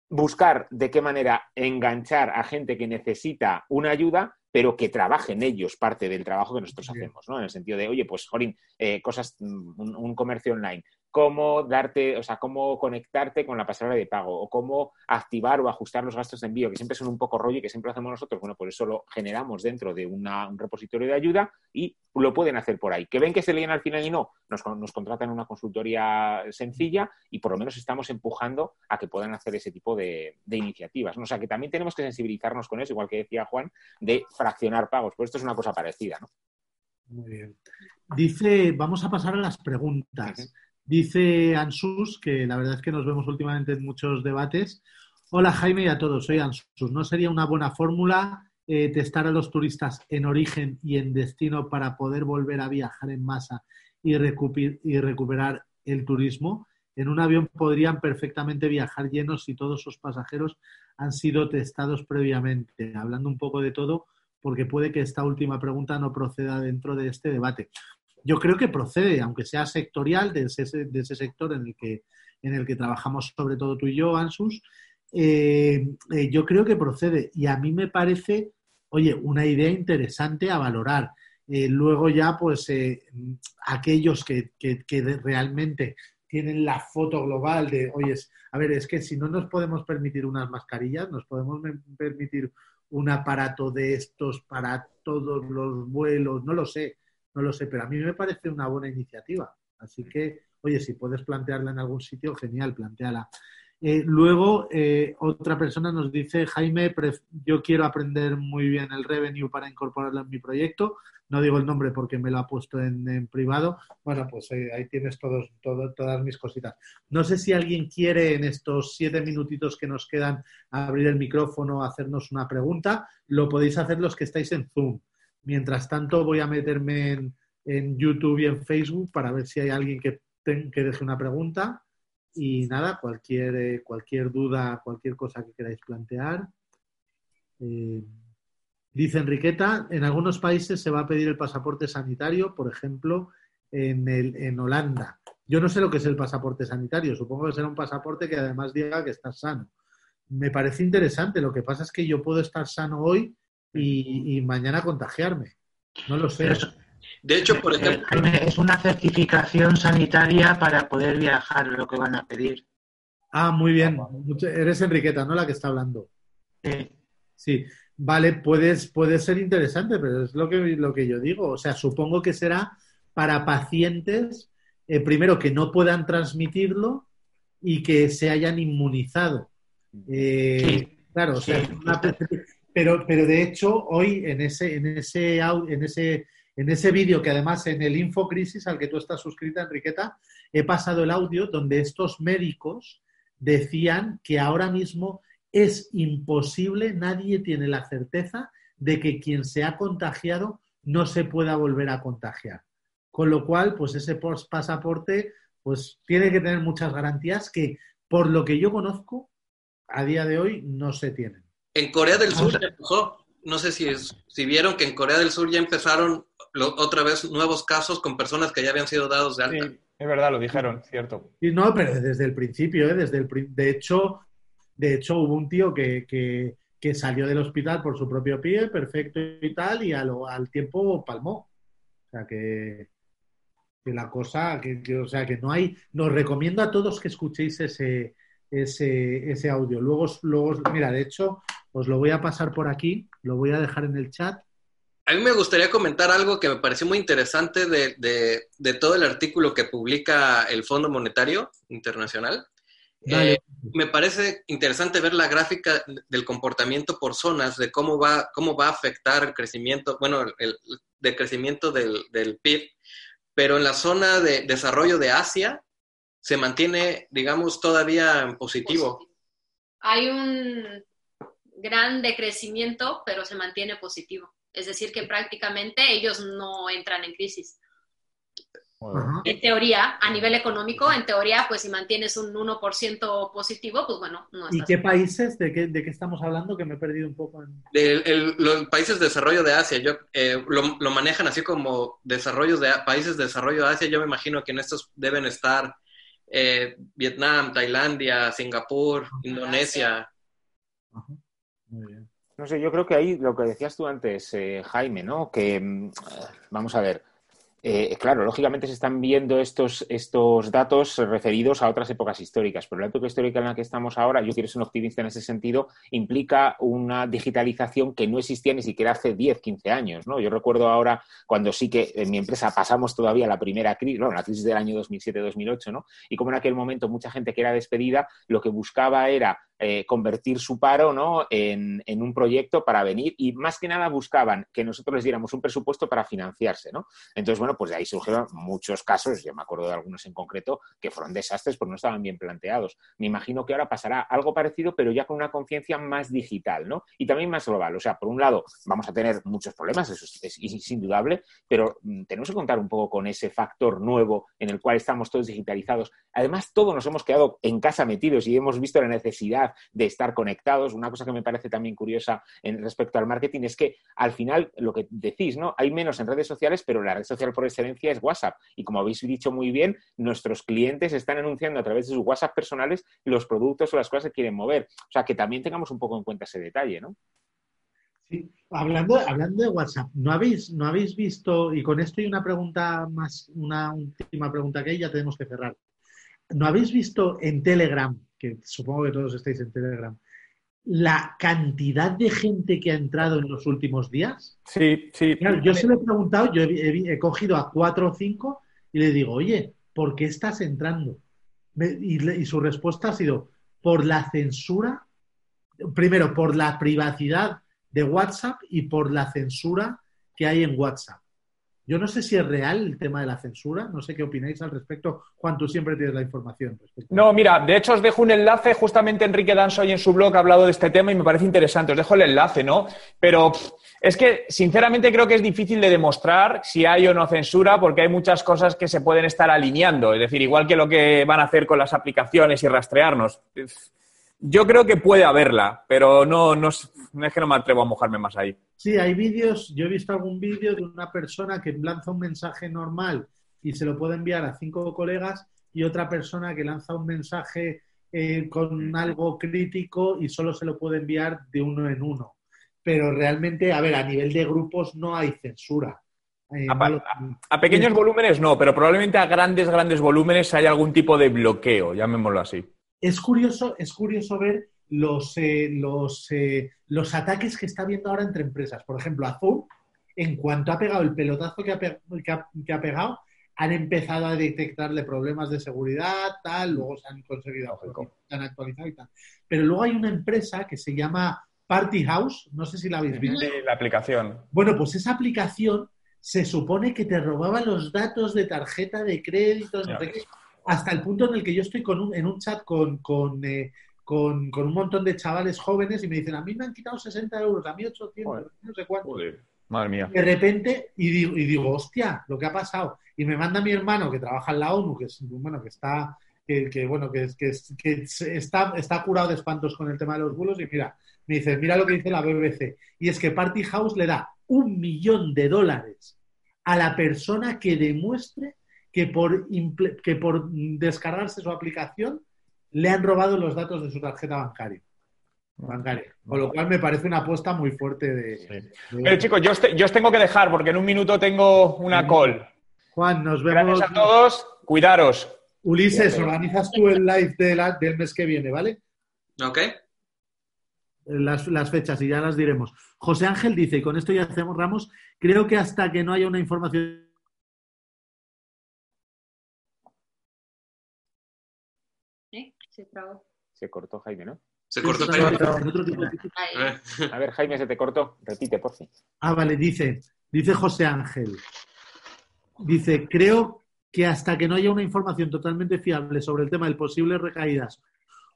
buscar de qué manera enganchar a gente que necesita una ayuda, pero que trabajen ellos parte del trabajo que nosotros hacemos, ¿no? En el sentido de, oye, pues, Jorín, eh, cosas, mm, un, un, comercio online, cómo darte, o sea, cómo conectarte con la pasarela de pago o cómo activar o ajustar los gastos de envío, que siempre son un poco rollo y que siempre lo hacemos nosotros. Bueno, por eso lo generamos dentro de una, un repositorio de ayuda y lo pueden hacer por ahí. Que ven que se leen al final y no, nos, nos contratan una consultoría sencilla y por lo menos estamos empujando a que puedan hacer ese tipo de, de iniciativas. ¿no? O sea, que también tenemos que sensibilizarnos con eso, igual que decía Juan, de fraccionar pagos. Pues esto es una cosa parecida, ¿no? Muy bien. Dice, vamos a pasar a las preguntas. Dice Ansus, que la verdad es que nos vemos últimamente en muchos debates. Hola Jaime y a todos, soy Ansus. ¿No sería una buena fórmula eh, testar a los turistas en origen y en destino para poder volver a viajar en masa y, y recuperar el turismo? En un avión podrían perfectamente viajar llenos si todos sus pasajeros han sido testados previamente. Hablando un poco de todo, porque puede que esta última pregunta no proceda dentro de este debate yo creo que procede, aunque sea sectorial, de ese, de ese sector en el, que, en el que trabajamos sobre todo tú y yo, Ansus, eh, eh, yo creo que procede. Y a mí me parece, oye, una idea interesante a valorar. Eh, luego ya, pues, aquellos que, que, que, realmente tienen la foto global de, oye, a ver, es que si no nos podemos permitir unas mascarillas, nos podemos permitir un aparato de estos para todos los vuelos, no lo sé no lo sé, pero a mí me parece una buena iniciativa. Así que, oye, si puedes plantearla en algún sitio, genial, planteala. Eh, luego, eh, otra persona nos dice, Jaime, yo quiero aprender muy bien el revenue para incorporarlo en mi proyecto. No digo el nombre porque me lo ha puesto en, en privado. Bueno, pues eh, ahí tienes todas mis cositas. No sé si alguien quiere en estos siete minutitos que nos quedan abrir el micrófono, hacernos una pregunta. Lo podéis hacer los que estáis en Zoom. Mientras tanto, voy a meterme en, en, YouTube y en Facebook para ver si hay alguien que, que deje una pregunta. Y nada, cualquier, eh, cualquier duda, cualquier cosa que queráis plantear. Eh, dice Enriqueta, en algunos países se va a pedir el pasaporte sanitario, por ejemplo, en, el, en Holanda. Yo no sé lo que es el pasaporte sanitario, supongo que será un pasaporte que además diga que estás sano. Me parece interesante, lo que pasa es que yo puedo estar sano hoy y, y, mañana contagiarme. No lo sé. Eso, de hecho, por ejemplo. Es una certificación sanitaria para poder viajar, lo que van a pedir. Ah, muy bien. Eres Enriqueta, ¿no? La que está hablando. Sí. Sí. Vale, puedes, puede ser interesante, pero es lo que, lo que yo digo. O sea, supongo que será para pacientes, eh, primero, que no puedan transmitirlo y que se hayan inmunizado. Eh, sí. Claro, o sea, sí. una, pero, pero de hecho, hoy en ese, en ese, en ese, en ese vídeo, que además en el Infocrisis al que tú estás suscrita, Enriqueta, he pasado el audio donde estos médicos decían que ahora mismo es imposible, nadie tiene la certeza de que quien se ha contagiado no se pueda volver a contagiar. Con lo cual, pues ese pasaporte pues tiene que tener muchas garantías que, por lo que yo conozco, a día de hoy no se tienen. En Corea del Sur ya empezó, no sé si, es, si vieron que en Corea del Sur ya empezaron lo, otra vez nuevos casos con personas que ya habían sido dados de alta. Sí, es verdad, lo dijeron, cierto. Y no, pero desde el principio, ¿eh? desde el, de hecho, de hecho hubo un tío que, que, que, salió del hospital por su propio pie, perfecto y tal, y a lo, al tiempo palmó. O sea que, que la cosa, que, que, o sea que no hay, nos recomiendo a todos que escuchéis ese, ese, ese audio. Luego, luego, mira, de hecho, os lo voy a pasar por aquí, lo voy a dejar en el chat A mí me gustaría comentar algo que me pareció muy interesante de, de- de todo el artículo que publica el Fondo Monetario Internacional. Eh, me parece interesante ver la gráfica del comportamiento por zonas, de cómo va, cómo va a afectar el crecimiento, bueno, el, el del crecimiento del, del PIB, pero en la zona de desarrollo de Asia se mantiene, digamos, todavía en positivo. Hay un gran decrecimiento, pero se mantiene positivo. Es decir, que prácticamente ellos no entran en crisis. En teoría, a nivel económico, en teoría, pues si mantienes un 1% positivo, pues bueno, no ¿Y qué países? ¿De qué, ¿De qué estamos hablando? Que me he perdido un poco en... El- los países de desarrollo de Asia, yo, eh, lo, lo manejan así como desarrollos de países de desarrollo de Asia. Yo me imagino que en estos deben estar eh, Vietnam, Tailandia, Singapur, Indonesia. Ajá. No sé, yo creo que ahí lo que decías tú antes, eh, Jaime, ¿no? Que, mm, vamos a ver, eh, claro, lógicamente se están viendo estos, estos datos referidos a otras épocas históricas, pero la época histórica en la que estamos ahora, yo quiero ser un optimista en ese sentido, implica una digitalización que no existía ni siquiera hace 10, 15 años, ¿no? Yo recuerdo ahora cuando sí que en mi empresa pasamos todavía la primera crisis, bueno, la crisis del año 2007-2008, ¿no? Y como en aquel momento mucha gente que era despedida lo que buscaba era eh, convertir su paro ¿no? en, un proyecto para venir y más que nada buscaban que nosotros les diéramos un presupuesto para financiarse. ¿no? Entonces, bueno, pues de ahí surgieron muchos casos, yo me acuerdo de algunos en concreto, que fueron desastres porque no estaban bien planteados. Me imagino que ahora pasará algo parecido, pero ya con una conciencia más digital ¿no? y también más global. O sea, por un lado, vamos a tener muchos problemas, eso es, es- es indudable, pero mm, tenemos que contar un poco con ese factor nuevo en el cual estamos todos digitalizados. Además, todos nos hemos quedado en casa metidos y hemos visto la necesidad de estar conectados. Una cosa que me parece también curiosa en respecto al marketing es que al final lo que decís, ¿no? Hay menos en redes sociales, pero la red social por excelencia es WhatsApp. Y como habéis dicho muy bien, nuestros clientes están anunciando a través de sus WhatsApp personales los productos o las cosas que quieren mover. O sea, que también tengamos un poco en cuenta ese detalle, ¿no? Sí, hablando, hablando de WhatsApp, ¿no habéis, ¿no habéis visto, y con esto hay una pregunta más, una última pregunta que hay, ya tenemos que cerrar. ¿No habéis visto en Telegram, que supongo que todos estáis en Telegram, la cantidad de gente que ha entrado en los últimos días? Sí, sí. Claro, yo se lo he preguntado, yo he, cogido a cuatro o cinco y le digo, oye, ¿por qué estás entrando? Me- y, le- y su respuesta ha sido, por la censura, primero, por la privacidad de WhatsApp y por la censura que hay en WhatsApp. Yo no sé si es real el tema de la censura, no sé qué opináis al respecto. Juan, tú siempre tienes la información. respecto No, mira, de hecho os dejo un enlace, justamente Enrique Danso hoy en su blog ha hablado de este tema y me parece interesante, os dejo el enlace, ¿no? Pero pff, es que sinceramente creo que es difícil de demostrar si hay o no censura porque hay muchas cosas que se pueden estar alineando, es decir, igual que lo que van a hacer con las aplicaciones y rastrearnos. Pff, Yo creo que puede haberla, pero no, no, es no es que no me atrevo a mojarme más ahí. Sí, hay vídeos, yo he visto algún vídeo de una persona que lanza un mensaje normal y se lo puede enviar a cinco colegas y otra persona que lanza un mensaje eh, con algo crítico y solo se lo puede enviar de uno en uno. Pero realmente, a ver, a nivel de grupos no hay censura. Eh, A pequeños volúmenes no, pero probablemente a grandes, grandes volúmenes hay algún tipo de bloqueo, llamémoslo así. Es curioso, es curioso ver los, eh, los, eh, los ataques que está habiendo ahora entre empresas. Por ejemplo, Azul, en cuanto ha pegado el pelotazo que ha, pe- que ha- que ha pegado, han empezado a detectarle problemas de seguridad, tal, luego se han conseguido se han actualizado y tal. Pero luego hay una empresa que se llama Party House, no sé si la habéis visto. La aplicación. Bueno, pues esa aplicación se supone que te robaba los datos de tarjeta de crédito, no sé qué, hasta el punto en el que yo estoy con un- en un chat con, con, eh, con- con un montón de chavales jóvenes y me dicen, a mí me han quitado 60 euros, a mí 800, Joder. no sé cuánto. Joder, madre mía. De repente, y digo, y digo, hostia, lo que ha pasado. Y me manda mi hermano que trabaja en la ONU, que es, bueno, que está, que, que, bueno, que, que, que está, está curado de espantos con el tema de los bulos, y mira, me dice, mira lo que dice la BBC. Y es que Party House le da un millón de dólares a la persona que demuestre que por, imple- que por descargarse su aplicación le han robado los datos de su tarjeta bancaria. bancaria. Con lo cual me parece una apuesta muy fuerte de... de- Pero chicos, yo os, te- yo os tengo que dejar porque en un minuto tengo una call. Juan, nos vemos. Gracias a todos, cuidaros. Ulises, Bien, organizas tú el live de la- del mes que viene, ¿vale? ¿Ok? las, las fechas y ya las diremos. José Ángel dice, y con esto ya hacemos Ramos, creo que hasta que no haya una información Se trabó. Se cortó Jaime, ¿no? Se cortó Jaime. Eh, A ver, Jaime, se te cortó. Repite, por fin. Ah, vale, dice, dice José Ángel. Dice, creo que hasta que no haya una información totalmente fiable sobre el tema de posibles recaídas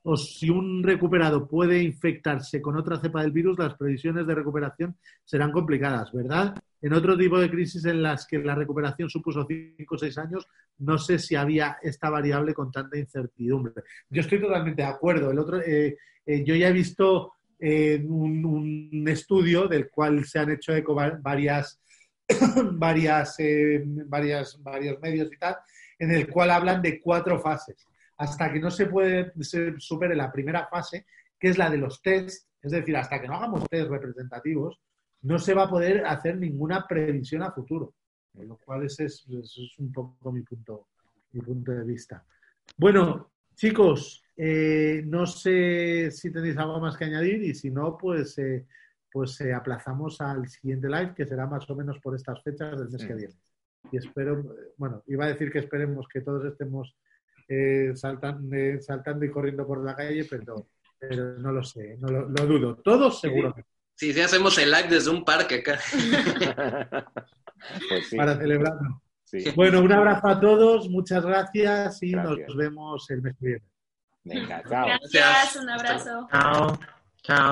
o si un recuperado puede infectarse con otra cepa del virus, las previsiones de recuperación serán complicadas, ¿verdad? En otro tipo de crisis en las que la recuperación supuso 5 o 6 años, no sé si había esta variable con tanta incertidumbre. Yo estoy totalmente de acuerdo. El otro, eh, eh, yo ya he visto eh, un, estudio del cual se han hecho eco va- varias, varias, varias, varios medios y tal, en el cual hablan de cuatro fases. Hasta que no se puede se supere la primera fase, que es la de los test, es decir, hasta que no hagamos test representativos, no se va a poder hacer ninguna previsión a futuro. Lo cual ese es, ese es un poco mi punto, mi punto de vista. Bueno, chicos, eh, no sé si tenéis algo más que añadir y si no, pues, eh, pues eh, aplazamos al siguiente live, que será más o menos por estas fechas del mes que viene. Y espero, bueno, iba a decir que esperemos que todos estemos eh, saltan- eh, saltando y corriendo por la calle, pero, pero no lo sé, no lo, lo dudo. Todos seguro Sí, sí, hacemos el live desde un parque acá. pues sí. para celebrarlo. sí. Bueno, un abrazo a todos, muchas gracias y Gracias. nos vemos el mes que viene. Venga, chao. Gracias, un abrazo. Chao. Chao.